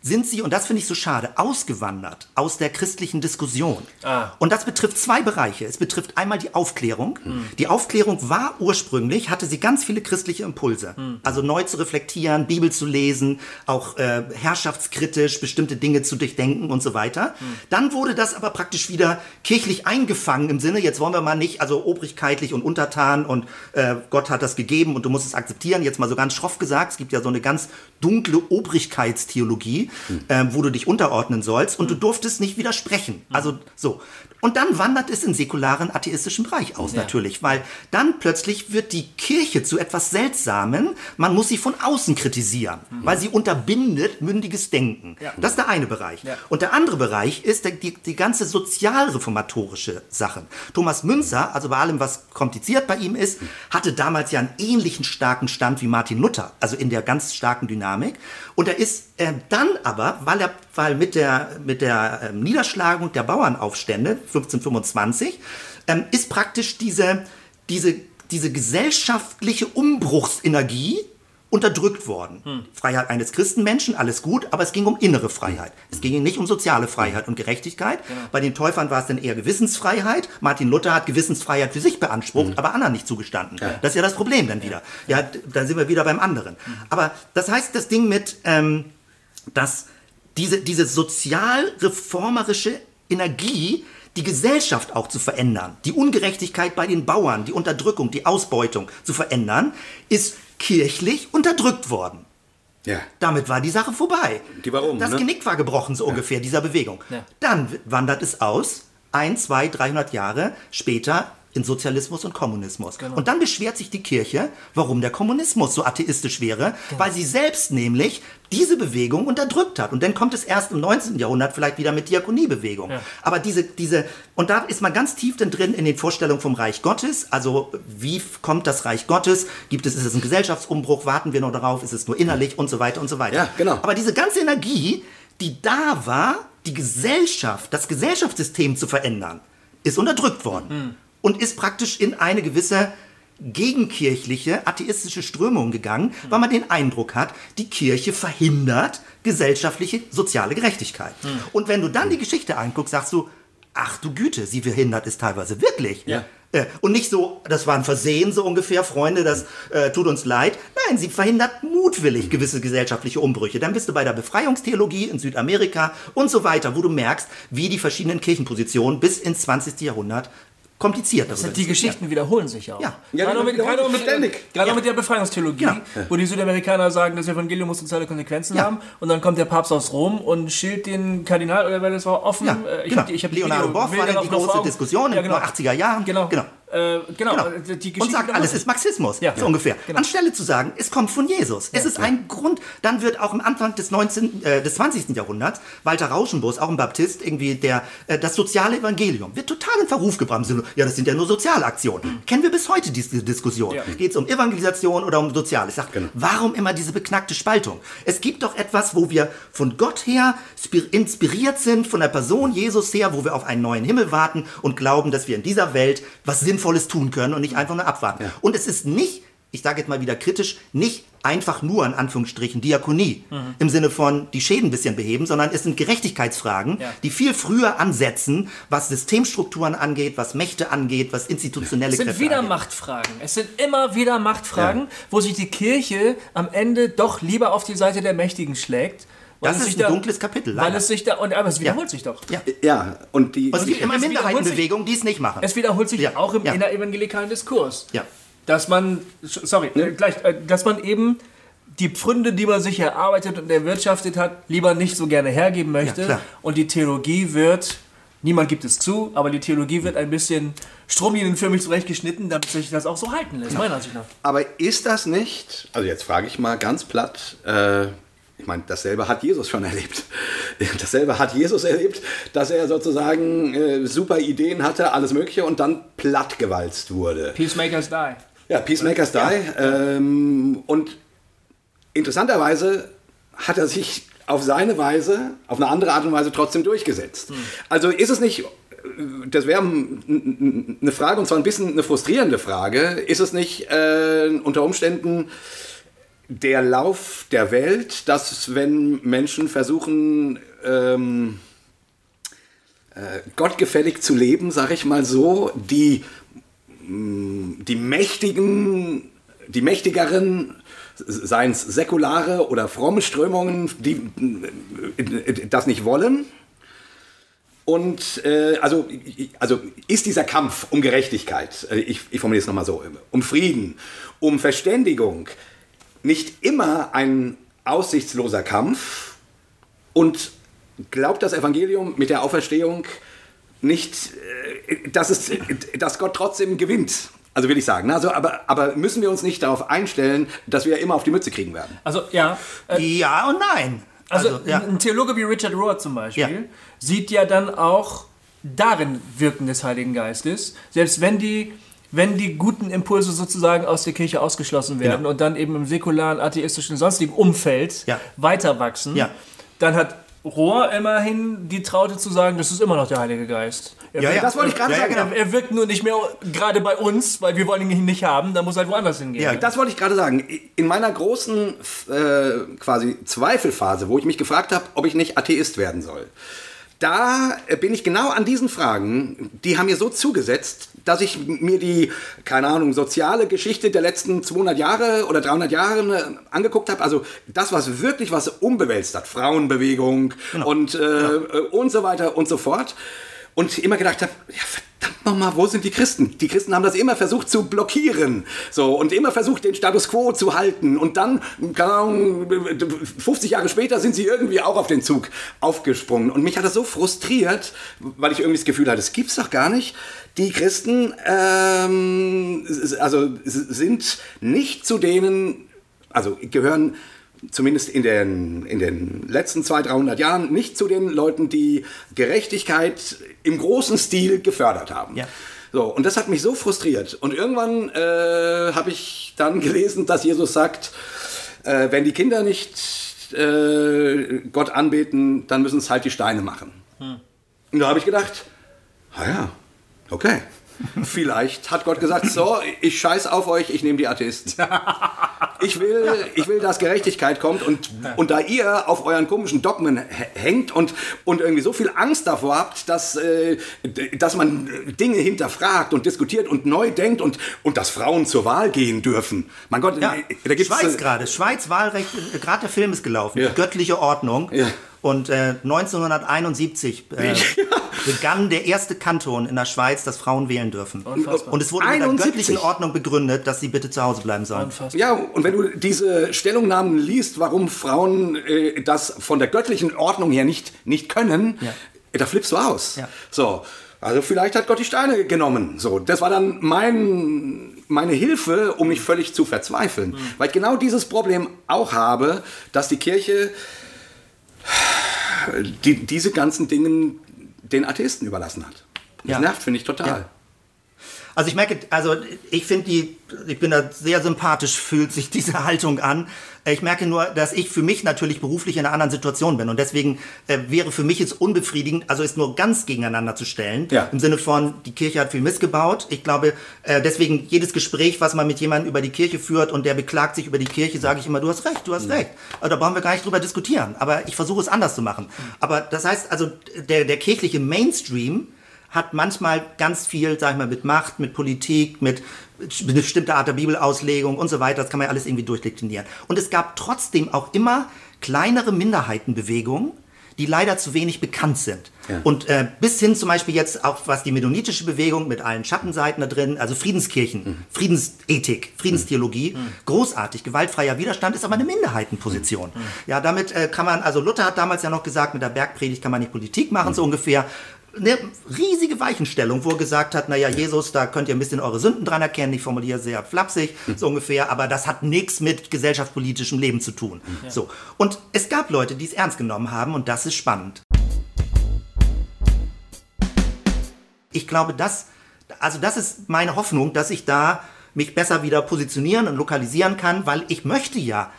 sind sie, und das finde ich so schade, ausgewandert aus der christlichen Diskussion. Ah. Und das betrifft zwei Bereiche. Es betrifft einmal die Aufklärung. Die Aufklärung war ursprünglich, hatte sie ganz viele christliche Impulse. Also neu zu reflektieren, Bibel zu lesen, auch äh, herrschaftskritisch bestimmte Dinge zu durchdenken und so weiter. Dann wurde das aber praktisch wieder kirchlich eingefangen im Sinne, jetzt wollen wir mal nicht, also obrigkeitlich und untertan und äh, Gott hat das gegeben und du musst es akzeptieren. Jetzt mal so ganz schroff gesagt, es gibt ja so eine ganz dunkle Obrigkeitstheologie, ähm, wo du dich unterordnen sollst und du durftest nicht widersprechen. Also so. Und dann wandert es in säkularen atheistischen Bereich aus natürlich, weil dann plötzlich wird die Kirche zu etwas Seltsamen. Man muss sie von außen kritisieren, weil sie unterbindet mündiges Denken. Das ist der eine Bereich. Und der andere Bereich ist der, die, die ganze sozialreformatorische Sache. Thomas Münzer, also bei allem, was kompliziert bei ihm ist, hatte damals ja einen ähnlichen starken Stand wie Martin Luther, also in der ganz starken Dynamik. Und er ist äh, dann aber, weil er, weil mit der, mit der ähm, Niederschlagung der Bauernaufstände 1525 ähm, ist praktisch diese, diese, diese gesellschaftliche Umbruchsenergie unterdrückt worden. Freiheit eines Christenmenschen, alles gut, aber es ging um innere Freiheit. Es ging nicht um soziale Freiheit und Gerechtigkeit. Bei den Täufern war es dann eher Gewissensfreiheit. Martin Luther hat Gewissensfreiheit für sich beansprucht, aber anderen nicht zugestanden. Das ist ja das Problem dann wieder. Ja, da sind wir wieder beim anderen. Aber das heißt, das Ding mit, ähm, dass diese, diese sozialreformerische Energie, die Gesellschaft auch zu verändern, die Ungerechtigkeit bei den Bauern, die Unterdrückung, die Ausbeutung zu verändern, ist kirchlich unterdrückt worden. Ja. Damit war die Sache vorbei. Die war rum, Das ne? Genick war gebrochen, so ungefähr, dieser Bewegung. Ja. Dann wandert es aus, ein, zwei, 300 Jahre später in Sozialismus und Kommunismus. Genau. Und dann beschwert sich die Kirche, warum der Kommunismus so atheistisch wäre, Genau. weil sie selbst nämlich diese Bewegung unterdrückt hat. Und dann kommt es erst im 19. Jahrhundert vielleicht wieder mit Diakoniebewegung. Ja. Aber diese, diese, und da ist man ganz tief denn drin in den Vorstellungen vom Reich Gottes. Also, wie kommt das Reich Gottes? Gibt es, ist es ein Gesellschaftsumbruch? Warten wir noch darauf? Ist es nur innerlich? Und so weiter und so weiter. Ja, genau. Aber diese ganze Energie, die da war, die Gesellschaft, das Gesellschaftssystem zu verändern, ist unterdrückt worden. Und ist praktisch in eine gewisse gegenkirchliche, atheistische Strömung gegangen, weil man den Eindruck hat, die Kirche verhindert gesellschaftliche, soziale Gerechtigkeit. Und wenn du dann die Geschichte anguckst, sagst du, ach du Güte, sie verhindert es teilweise wirklich. Ja. Äh, Und nicht so, das war ein Versehen so ungefähr, Freunde, das äh, tut uns leid. Nein, sie verhindert mutwillig gewisse gesellschaftliche Umbrüche. Dann bist du bei der Befreiungstheologie in Südamerika und so weiter, wo du merkst, wie die verschiedenen Kirchenpositionen bis ins 20. Jahrhundert kompliziert Das sind die Geschichten wiederholen sich auch. Ja. Ja, gerade mit, gerade mit, ständig. gerade mit der Befreiungstheologie, Genau. wo die Südamerikaner sagen, das Evangelium muss soziale Konsequenzen Ja. haben und dann kommt der Papst aus Rom und schilt den Kardinal oder wer das war offen. Ja, Äh, ich genau. hab die- ich hab Leonardo Boff war die große. Diskussion Ja, in den 80er Jahren. Genau. Genau. Äh, genau. Genau. äh, Die Geschichte und sagt, alles ist Marxismus, Ja. so ungefähr. Genau. Anstelle zu sagen, es kommt von Jesus. Es ist ein Grund. Dann wird auch am Anfang des, 19., äh, des 20. Jahrhunderts Walter Rauschenbus, auch ein Baptist, irgendwie der, äh, das soziale Evangelium wird total in Verruf gebracht. Ja, das sind ja nur soziale Aktionen. Kennen wir bis heute diese Diskussion. Ja. Geht es um Evangelisation oder um Soziales? Ich sag, warum immer diese beknackte Spaltung? Es gibt doch etwas, wo wir von Gott her spir- inspiriert sind, von der Person Jesus her, wo wir auf einen neuen Himmel warten und glauben, dass wir in dieser Welt was Sinnvolles tun können und nicht einfach nur abwarten. Und es ist nicht, ich sage jetzt mal wieder kritisch, nicht einfach nur in Anführungsstrichen Diakonie im Sinne von die Schäden ein bisschen beheben, sondern es sind Gerechtigkeitsfragen, Ja. die viel früher ansetzen, was Systemstrukturen angeht, was Mächte angeht, was institutionelle Es sind Kräfte wieder angeht. Machtfragen. Es sind immer wieder Machtfragen, wo sich die Kirche am Ende doch lieber auf die Seite der Mächtigen schlägt. Weil Das ist ein dunkles Kapitel, Weil leider. es sich da, und, aber es wiederholt sich doch. Ja. Ja, und die. Und es gibt immer Minderheitenbewegungen, die es nicht machen. Es wiederholt sich Ja, auch im ja. innerevangelikalen Diskurs. Ja. dass man, sorry, äh, gleich, äh, dass man eben die Pfründe, die man sich erarbeitet und erwirtschaftet hat, lieber nicht so gerne hergeben möchte. Ja, und die Theologie wird, niemand gibt es zu, aber die Theologie wird ein bisschen stromlinienförmig zurechtgeschnitten, damit sich das auch so halten lässt, meiner Ansicht nach. Aber ist das nicht, also jetzt frage ich mal ganz platt, äh, ich meine, dasselbe hat Jesus schon erlebt. [laughs] Dasselbe hat Jesus erlebt, dass er sozusagen äh, super Ideen hatte, alles Mögliche und dann plattgewalzt wurde. Peacemakers die. Ja, Peacemakers Die. Ähm, und interessanterweise hat er sich auf seine Weise, auf eine andere Art und Weise trotzdem durchgesetzt. Also ist es nicht, äh, das wäre eine Frage, und zwar ein bisschen eine frustrierende Frage, ist es nicht äh, unter Umständen der Lauf der Welt, dass wenn Menschen versuchen, ähm, äh, gottgefällig zu leben, sage ich mal so, die die mächtigen, die mächtigeren, seien es säkulare oder fromme Strömungen, die äh, das nicht wollen. Und äh, also, also ist dieser Kampf um Gerechtigkeit, äh, ich, ich formuliere es nochmal so, um Frieden, um Verständigung, nicht immer ein aussichtsloser Kampf und glaubt das Evangelium mit der Auferstehung nicht, äh, dass, es, dass Gott trotzdem gewinnt. Also will ich sagen. Also, aber, aber müssen wir uns nicht darauf einstellen, dass wir immer auf die Mütze kriegen werden? Also, ja. Äh, Ja und nein. also, ja. ein Theologe wie Richard Rohr zum Beispiel Ja. sieht ja dann auch darin Wirken des Heiligen Geistes, selbst wenn die wenn die guten Impulse sozusagen aus der Kirche ausgeschlossen werden Genau. und dann eben im säkularen, atheistischen, sonstigen Umfeld Ja. weiter wachsen, Ja. dann hat Rohr immerhin die Traute zu sagen, das ist immer noch der Heilige Geist. Er, Ja, wirkt, ja. Das wollte ich gerade Ja, ja, sagen. er, er wirkt nur nicht mehr gerade bei uns, weil wir wollen ihn nicht haben, dann muss er halt woanders hingehen. Ja, Das wollte ich gerade sagen. In meiner großen äh, quasi Zweifelphase, wo ich mich gefragt habe, ob ich nicht Atheist werden soll, da äh, bin ich genau an diesen Fragen, die haben mir so zugesetzt, dass ich mir die, keine Ahnung, soziale Geschichte der letzten 200 Jahre oder 300 Jahre äh, angeguckt habe. Also das, was wirklich was umgewälzt hat, Frauenbewegung und, äh, äh, und so weiter und so fort. Und immer gedacht habe, ja, verdammt nochmal, wo sind die Christen? Die Christen haben das immer versucht zu blockieren. So, und immer versucht, den Status quo zu halten. Und dann, keine Ahnung, 50 Jahre später sind sie irgendwie auch auf den Zug aufgesprungen. Und mich hat das so frustriert, weil ich irgendwie das Gefühl hatte, es gibt's doch gar nicht. Die Christen ähm, also sind nicht zu denen, also gehören zumindest in den, in den letzten 200, 300 Jahren nicht zu den Leuten, die Gerechtigkeit im großen Stil gefördert haben. Ja. So, und das hat mich so frustriert. Und irgendwann äh, habe ich dann [laughs] gelesen, dass Jesus sagt, äh, wenn die Kinder nicht äh, Gott anbeten, dann müssen es halt die Steine machen. Und da habe ich gedacht, ah ja, okay. Vielleicht hat Gott gesagt, so, ich scheiß auf euch, ich nehme die Atheisten. Ich will, ich will, dass Gerechtigkeit kommt und, und da ihr auf euren komischen Dogmen hängt und, und irgendwie so viel Angst davor habt, dass, äh, dass man Dinge hinterfragt und diskutiert und neu denkt und, und dass Frauen zur Wahl gehen dürfen. Mein Gott, Ja, äh, da gibt's Schweiz äh, gerade. Schweiz Wahlrecht, äh, gerade der Film ist gelaufen. Ja. Göttliche Ordnung. Ja. Und äh, 1971 äh, [laughs] begann der erste Kanton in der Schweiz, dass Frauen wählen dürfen. Unfassbar. Und es wurde mit der 71. göttlichen Ordnung begründet, dass sie bitte zu Hause bleiben sollen. Unfassbar. Ja, und wenn du diese Stellungnahmen liest, warum Frauen äh, das von der göttlichen Ordnung her nicht, nicht können, Ja. da flippst du aus. Ja. So, also vielleicht hat Gott die Steine genommen. So, das war dann mein, meine Hilfe, um nicht völlig zu verzweifeln. Weil ich genau dieses Problem auch habe, dass die Kirche die, diese ganzen Dinge den Atheisten überlassen hat. Das Ja. nervt, finde ich total. Ja. Also ich merke, also ich finde die, ich bin da sehr sympathisch, fühlt sich diese [laughs] Haltung an. Ich merke nur, dass ich für mich natürlich beruflich in einer anderen Situation bin und deswegen äh, wäre für mich jetzt unbefriedigend, also es nur ganz gegeneinander zu stellen. Ja. Im Sinne von, die Kirche hat viel missgebaut. Ich glaube, äh, deswegen jedes Gespräch, was man mit jemandem über die Kirche führt und der beklagt sich über die Kirche, sage ich immer, du hast recht, du hast recht. Also da brauchen wir gar nicht drüber diskutieren. Aber ich versuche es anders zu machen. Aber das heißt also, der, der kirchliche Mainstream hat manchmal ganz viel, sag ich mal, mit Macht, mit Politik, mit eine bestimmte Art der Bibelauslegung und so weiter. Das kann man ja alles irgendwie durchdeklinieren. Und es gab trotzdem auch immer kleinere Minderheitenbewegungen, die leider zu wenig bekannt sind. Und äh, bis hin zum Beispiel jetzt auch, was die mennonitische Bewegung mit allen Schattenseiten da drin, also Friedenskirchen, Mhm. Friedensethik, Friedenstheologie, großartig, gewaltfreier Widerstand ist aber eine Minderheitenposition. Mhm. Ja, damit äh, kann man, also Luther hat damals ja noch gesagt, mit der Bergpredigt kann man nicht Politik machen, Mhm. so ungefähr. Eine riesige Weichenstellung, wo er gesagt hat, naja, Jesus, da könnt ihr ein bisschen eure Sünden dran erkennen, ich formuliere sehr flapsig, so ungefähr, aber das hat nichts mit gesellschaftspolitischem Leben zu tun. So. Und es gab Leute, die es ernst genommen haben und das ist spannend. ich glaube, das, also das ist meine Hoffnung, dass ich da mich besser wieder positionieren und lokalisieren kann, weil ich möchte ja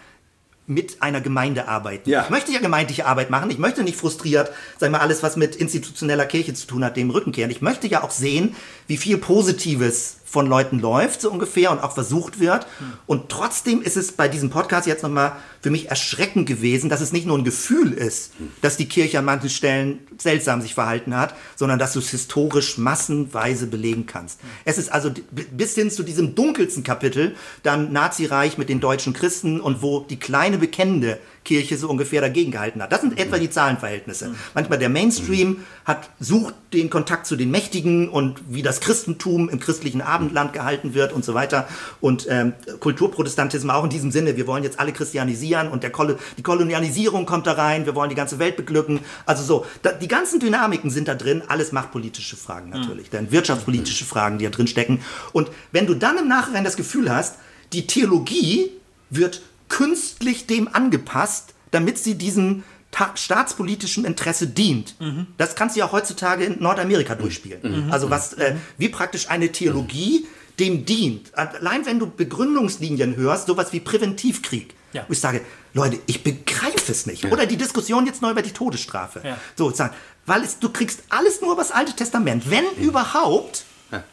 mit einer Gemeinde arbeiten. Ja. Ich möchte ja gemeindliche Arbeit machen. Ich möchte nicht frustriert, sag mal, alles, was mit institutioneller Kirche zu tun hat, dem Rücken kehren. Ich möchte ja auch sehen, wie viel Positives von Leuten läuft, so ungefähr, und auch versucht wird. Und trotzdem ist es bei diesem Podcast jetzt nochmal für mich erschreckend gewesen, dass es nicht nur ein Gefühl ist, dass die Kirche an manchen Stellen seltsam sich verhalten hat, sondern dass du es historisch massenweise belegen kannst. Es ist also bis hin zu diesem dunkelsten Kapitel, dann Nazireich mit den deutschen Christen und wo die kleine bekennende Kirche so ungefähr dagegen gehalten hat. Das sind etwa die Zahlenverhältnisse. Manchmal der Mainstream hat, sucht den Kontakt zu den Mächtigen und wie das Christentum im christlichen Abendland gehalten wird und so weiter. Und ähm, Kulturprotestantismus auch in diesem Sinne, wir wollen jetzt alle christianisieren und der Kol die Kolonialisierung kommt da rein, wir wollen die ganze Welt beglücken. Also so, da, die ganzen Dynamiken sind da drin, alles machtpolitische Fragen natürlich, dann wirtschaftspolitische Fragen, die da drin stecken. Und wenn du dann im Nachhinein das Gefühl hast, die Theologie wird künstlich dem angepasst, damit sie diesem ta- staatspolitischen Interesse dient. Das kannst du ja auch heutzutage in Nordamerika durchspielen. Also was, äh, wie praktisch eine Theologie dem dient. Allein wenn du Begründungslinien hörst, sowas wie Präventivkrieg. Ja. Wo ich sage, Leute, ich begreife es nicht. Oder die Diskussion jetzt neu über die Todesstrafe. Ja. So, sagen, weil es, du kriegst alles nur über das Alte Testament. Wenn überhaupt,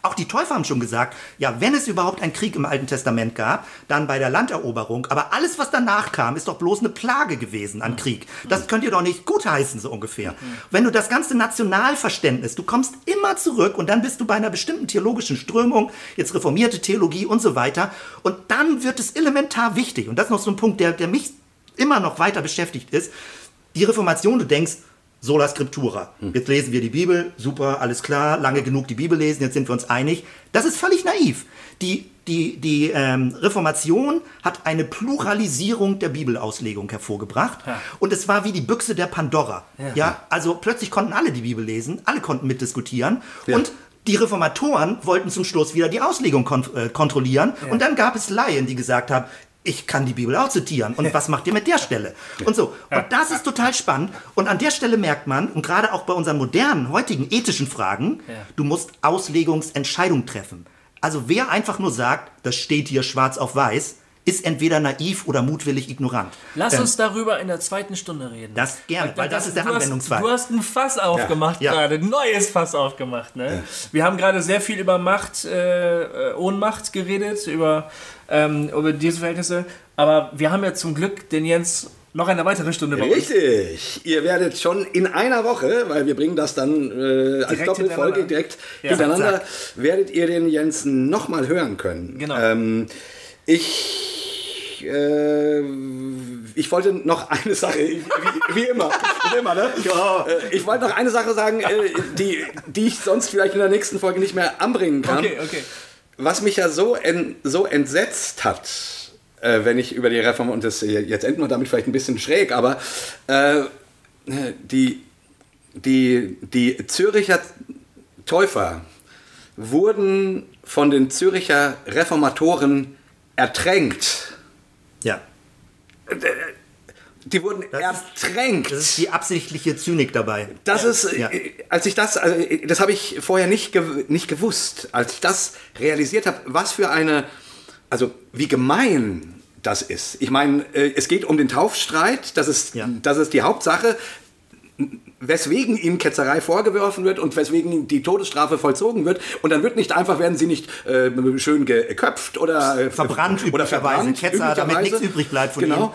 auch die Täufer haben schon gesagt, ja, wenn es überhaupt einen Krieg im Alten Testament gab, dann bei der Landeroberung. Aber alles, was danach kam, ist doch bloß eine Plage gewesen an Krieg. Das könnt ihr doch nicht gutheißen, so ungefähr. Wenn du das ganze Nationalverständnis, du kommst immer zurück und dann bist du bei einer bestimmten theologischen Strömung, jetzt reformierte Theologie und so weiter. Und dann wird es elementar wichtig. Und das ist noch so ein Punkt, der, der mich immer noch weiter beschäftigt ist. Die Reformation, du denkst, Sola Scriptura. Jetzt lesen wir die Bibel, super, alles klar, lange genug die Bibel lesen, jetzt sind wir uns einig. Das ist völlig naiv. Die, die, die ähm, Reformation hat eine Pluralisierung der Bibelauslegung hervorgebracht. Und es war wie die Büchse der Pandora. Ja. also plötzlich konnten alle die Bibel lesen, alle konnten mitdiskutieren. Und die Reformatoren wollten zum Schluss wieder die Auslegung kon äh, kontrollieren. Und dann gab es Laien, die gesagt haben, ich kann die Bibel auch zitieren. Und was macht ihr mit der Stelle? Und so. Und das ist total spannend. Und an der Stelle merkt man, und gerade auch bei unseren modernen, heutigen ethischen Fragen, du musst Auslegungsentscheidungen treffen. Also wer einfach nur sagt, das steht hier schwarz auf weiß, ist entweder naiv oder mutwillig ignorant. Lass Ähm, uns darüber in der zweiten Stunde reden. Das gerne, weil das ist der du Anwendungsfall. Hast, du hast ein Fass aufgemacht Ja. gerade, ein neues Fass aufgemacht. Ne? Wir haben gerade sehr viel über Macht, äh, äh, Ohnmacht geredet, über, ähm, über diese Verhältnisse. Aber wir haben ja zum Glück den Jens noch eine weitere Stunde bei uns. Richtig. Ihr werdet schon in einer Woche, weil wir bringen das dann äh, als Direkt Doppelfolge direkt Ja. hintereinander, Zack. werdet ihr den Jens nochmal hören können. Genau. Ähm, ich, äh, ich wollte noch eine Sache, wie, wie immer, wie immer ne? Äh, ich wollte noch eine Sache sagen, äh, die, die ich sonst vielleicht in der nächsten Folge nicht mehr anbringen kann. Okay, okay. Was mich ja so, en, so entsetzt hat, äh, wenn ich über die Reform, und das, jetzt enden wir damit vielleicht ein bisschen schräg, aber äh, die, die, die Züricher Täufer wurden von den Züricher Reformatoren ertränkt. Ja. Die wurden Das ertränkt. Das ist die absichtliche Zynik dabei. Das ist, Ja. äh, als ich das, also, äh, das habe ich vorher nicht, gew nicht gewusst. Als ich das realisiert habe, was für eine, also wie gemein das ist. Ich meine, äh, es geht um den Taufstreit, das ist, Ja. das ist die Hauptsache, weswegen ihm Ketzerei vorgeworfen wird und weswegen die Todesstrafe vollzogen wird. Und dann wird nicht einfach, werden sie nicht äh, schön geköpft oder äh, Verbrannt oder verbrannt, Ketzer, damit nichts übrig bleibt von genau. ihnen.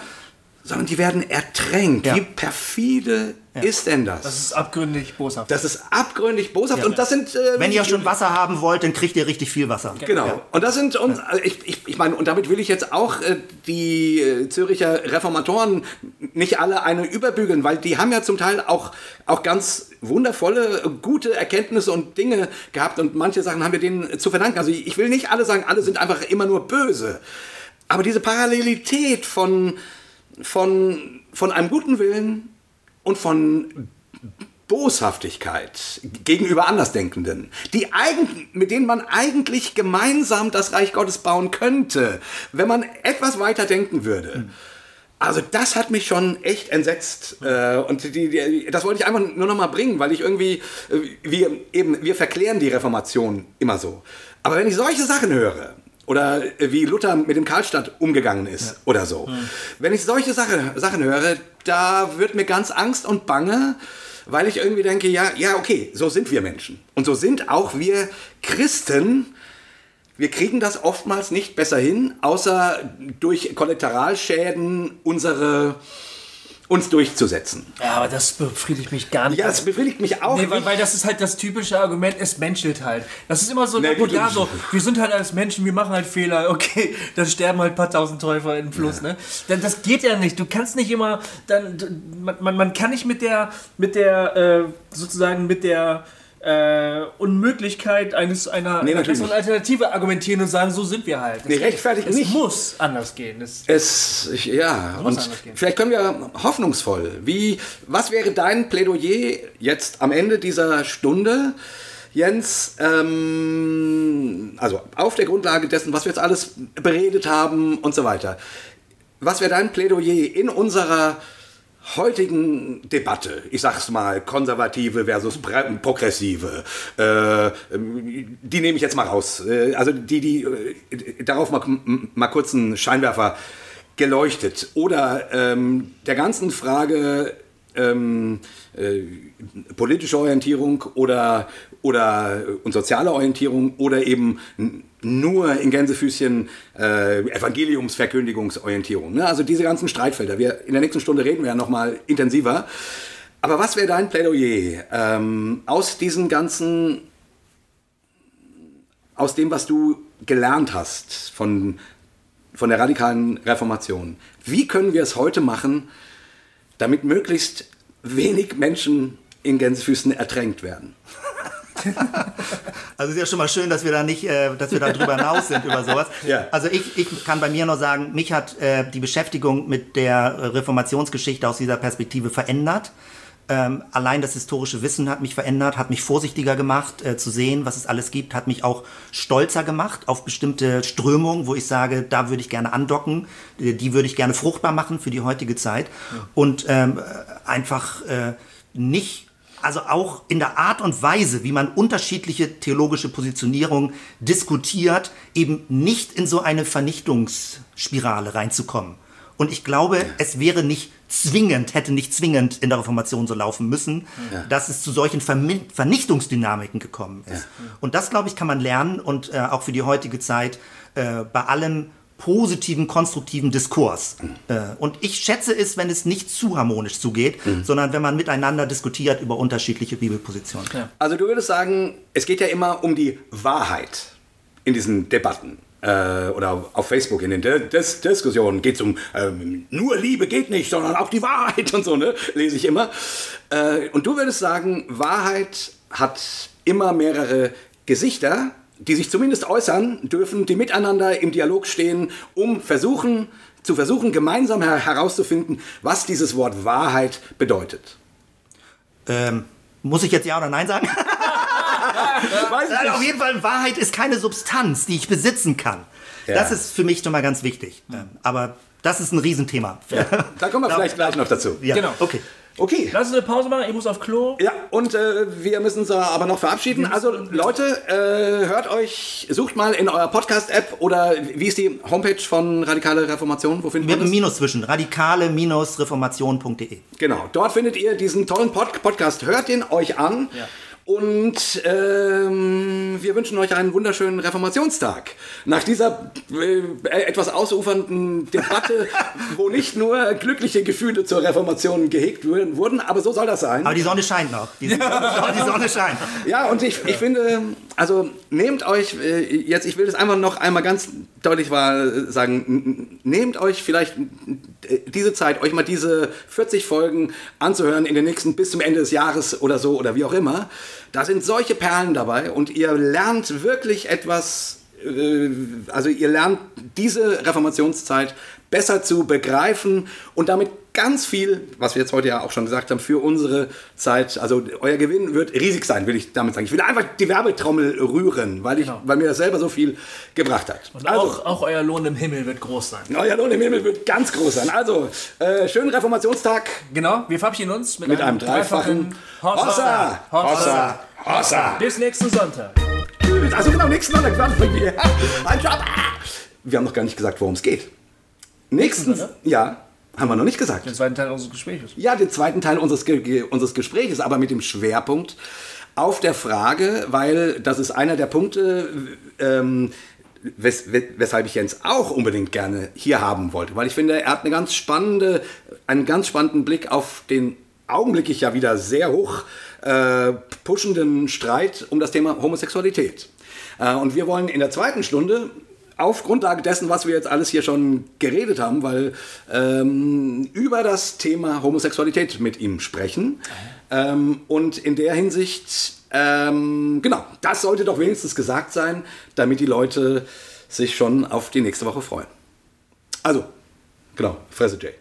Sondern die werden ertränkt. Ja. Wie perfide ist denn das? Das ist abgründig boshaft. Das ist abgründig boshaft und das sind. Äh, Wenn ihr schon Wasser haben wollt, dann kriegt ihr richtig viel Wasser. Genau. Und das sind uns, also ich, ich, ich meine, und damit will ich jetzt auch äh, die äh, Züricher Reformatoren nicht alle eine überbügeln, weil die haben ja zum Teil auch, auch ganz wundervolle, gute Erkenntnisse und Dinge gehabt und manche Sachen haben wir denen zu verdanken. Also ich will nicht alle sagen, alle sind einfach immer nur böse. Aber diese Parallelität von, von, von einem guten Willen und von Boshaftigkeit gegenüber Andersdenkenden, die eigen, mit denen man eigentlich gemeinsam das Reich Gottes bauen könnte, wenn man etwas weiter denken würde. Also das hat mich schon echt entsetzt äh, und die, die, das wollte ich einfach nur noch mal bringen, weil ich irgendwie äh, wir eben wir verklären die Reformation immer so. Aber wenn ich solche Sachen höre oder äh, wie Luther mit dem Karlstadt umgegangen ist ja. oder so, mhm. wenn ich solche Sache, Sachen höre, da wird mir ganz Angst und bange, weil ich irgendwie denke, ja, ja, okay, so sind wir Menschen und so sind auch wir Christen wir kriegen das oftmals nicht besser hin, außer durch Kollateralschäden unsere uns durchzusetzen. Ja, aber das befriedigt mich gar nicht. Ja, das befriedigt mich auch nee, weil, weil, das ist halt das typische Argument, es menschelt halt. Das ist immer so, nee, ja, so, wir sind halt als Menschen, wir machen halt Fehler, [laughs] okay, dann sterben halt ein paar tausend Täufer im Fluss, ja. ne? Das geht ja nicht. Du kannst nicht immer, dann, man, man kann nicht mit der, mit der, äh, sozusagen mit der, äh, Unmöglichkeit eines einer, nee, besseren Alternative argumentieren und sagen, so sind wir halt. Nee, rechtfertigt es nicht. Es muss anders gehen. Es, es ich, ja, es und vielleicht können wir hoffnungsvoll. Wie, was wäre dein Plädoyer jetzt am Ende dieser Stunde? Jens, ähm, also auf der Grundlage dessen, was wir jetzt alles beredet haben und so weiter. Was wäre dein Plädoyer in unserer heutigen Debatte, ich sag's mal, konservative versus progressive, äh, die nehme ich jetzt mal raus. Äh, also die, die äh, darauf mal, mal kurz einen Scheinwerfer geleuchtet. Oder ähm, der ganzen Frage ähm, äh, politische Orientierung oder, oder und soziale Orientierung oder eben nur in Gänsefüßchen äh, Evangeliumsverkündigungsorientierung. Ne? Also diese ganzen Streitfelder. Wir, in der nächsten Stunde reden wir ja nochmal intensiver. Aber was wäre dein Plädoyer ähm, aus diesen ganzen, aus dem, was du gelernt hast von, von der radikalen Reformation? Wie können wir es heute machen, damit möglichst wenig Menschen in Gänsefüßen ertränkt werden? [laughs] [laughs] also ist ja schon mal schön, dass wir da nicht, äh, dass wir da drüber hinaus sind über sowas. [laughs] Ja. Also ich, ich kann bei mir nur sagen, mich hat äh, die Beschäftigung mit der Reformationsgeschichte aus dieser Perspektive verändert. Ähm, allein das historische Wissen hat mich verändert, hat mich vorsichtiger gemacht, äh, zu sehen, was es alles gibt, hat mich auch stolzer gemacht auf bestimmte Strömungen, wo ich sage, da würde ich gerne andocken, die, die würde ich gerne fruchtbar machen für die heutige Zeit und ähm, einfach äh, nicht also auch in der Art und Weise, wie man unterschiedliche theologische Positionierungen diskutiert, eben nicht in so eine Vernichtungsspirale reinzukommen. Und ich glaube, ja. es wäre nicht zwingend, hätte nicht zwingend in der Reformation so laufen müssen, ja. dass es zu solchen Vernichtungsdynamiken gekommen ist. Ja. Und das, glaube ich, kann man lernen und äh, auch für die heutige Zeit äh, bei allem positiven, konstruktiven Diskurs. Mhm. Äh, und ich schätze es, wenn es nicht zu harmonisch zugeht, mhm. sondern wenn man miteinander diskutiert über unterschiedliche Bibelpositionen. Ja. Also du würdest sagen, es geht ja immer um die Wahrheit in diesen Debatten. Äh, oder auf Facebook in den Dis Diskussionen geht es um ähm, nur Liebe geht nicht, sondern auch die Wahrheit und so, ne? Lese ich immer. Äh, und du würdest sagen, Wahrheit hat immer mehrere Gesichter die sich zumindest äußern dürfen, die miteinander im Dialog stehen, um versuchen, zu versuchen, gemeinsam her herauszufinden, was dieses Wort Wahrheit bedeutet. Ähm, muss ich jetzt Ja oder Nein sagen? [laughs] Weiß ich Auf jeden Fall, Wahrheit ist keine Substanz, die ich besitzen kann. Ja. Das ist für mich schon mal ganz wichtig. Ähm, aber das ist ein Riesenthema. Ja. Da kommen wir [laughs] vielleicht gleich noch dazu. Ja. Genau. Okay. Okay. Lass uns eine Pause machen, ich muss auf Klo. Ja, und äh, wir müssen uns aber noch verabschieden. Also Leute, äh, hört euch, sucht mal in eurer Podcast-App oder wie ist die Homepage von Radikale Reformation? Wo findet Mit einem Minus zwischen. Radikale-reformation.de Genau, dort findet ihr diesen tollen Pod Podcast. Hört ihn euch an. Ja. Und ähm, wir wünschen euch einen wunderschönen Reformationstag. Nach dieser äh, etwas ausufernden Debatte, [laughs] wo nicht nur glückliche Gefühle zur Reformation gehegt wurden, aber so soll das sein. Aber die Sonne scheint noch. Die, [laughs] die Sonne scheint. Ja, und ich, ich finde, also nehmt euch äh, jetzt, ich will das einfach noch einmal ganz deutlich mal sagen, n- nehmt euch vielleicht äh, diese Zeit, euch mal diese 40 Folgen anzuhören in den nächsten bis zum Ende des Jahres oder so oder wie auch immer. Da sind solche Perlen dabei und ihr lernt wirklich etwas, äh, also ihr lernt diese Reformationszeit besser zu begreifen und damit ganz viel, was wir jetzt heute ja auch schon gesagt haben, für unsere Zeit, also euer Gewinn wird riesig sein, will ich damit sagen. Ich will einfach die Werbetrommel rühren, weil, ich, Genau. weil mir das selber so viel gebracht hat. Und auch, auch euer Lohn im Himmel wird groß sein. Euer Lohn im Himmel wird ganz groß sein. Also, äh, schönen Reformationstag Genau, wir verabschieden uns mit, mit einem dreifachen Hossa! Hossa! Hossa! Bis nächsten Sonntag. Also genau, nächsten Sonntag. bringen wir? Haben noch gar nicht gesagt, worum es geht. Nächsten, ja, haben wir noch nicht gesagt. Den zweiten Teil unseres Gesprächs. Ja, den zweiten Teil unseres, Ge unseres Gesprächs, aber mit dem Schwerpunkt auf der Frage, weil das ist einer der Punkte, ähm, wes weshalb ich Jens auch unbedingt gerne hier haben wollte, weil ich finde, er hat eine ganz spannende, einen ganz spannenden Blick auf den augenblicklich ja wieder sehr hoch äh, pushenden Streit um das Thema Homosexualität. Äh, und wir wollen in der zweiten Stunde auf Grundlage dessen, was wir jetzt alles hier schon geredet haben, weil ähm, über das Thema Homosexualität mit ihm sprechen. Ähm, und in der Hinsicht, ähm, genau, das sollte doch wenigstens gesagt sein, damit die Leute sich schon auf die nächste Woche freuen. Also, genau, Fresse Jay.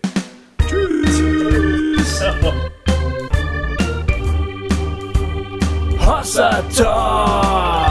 Hossa Talk.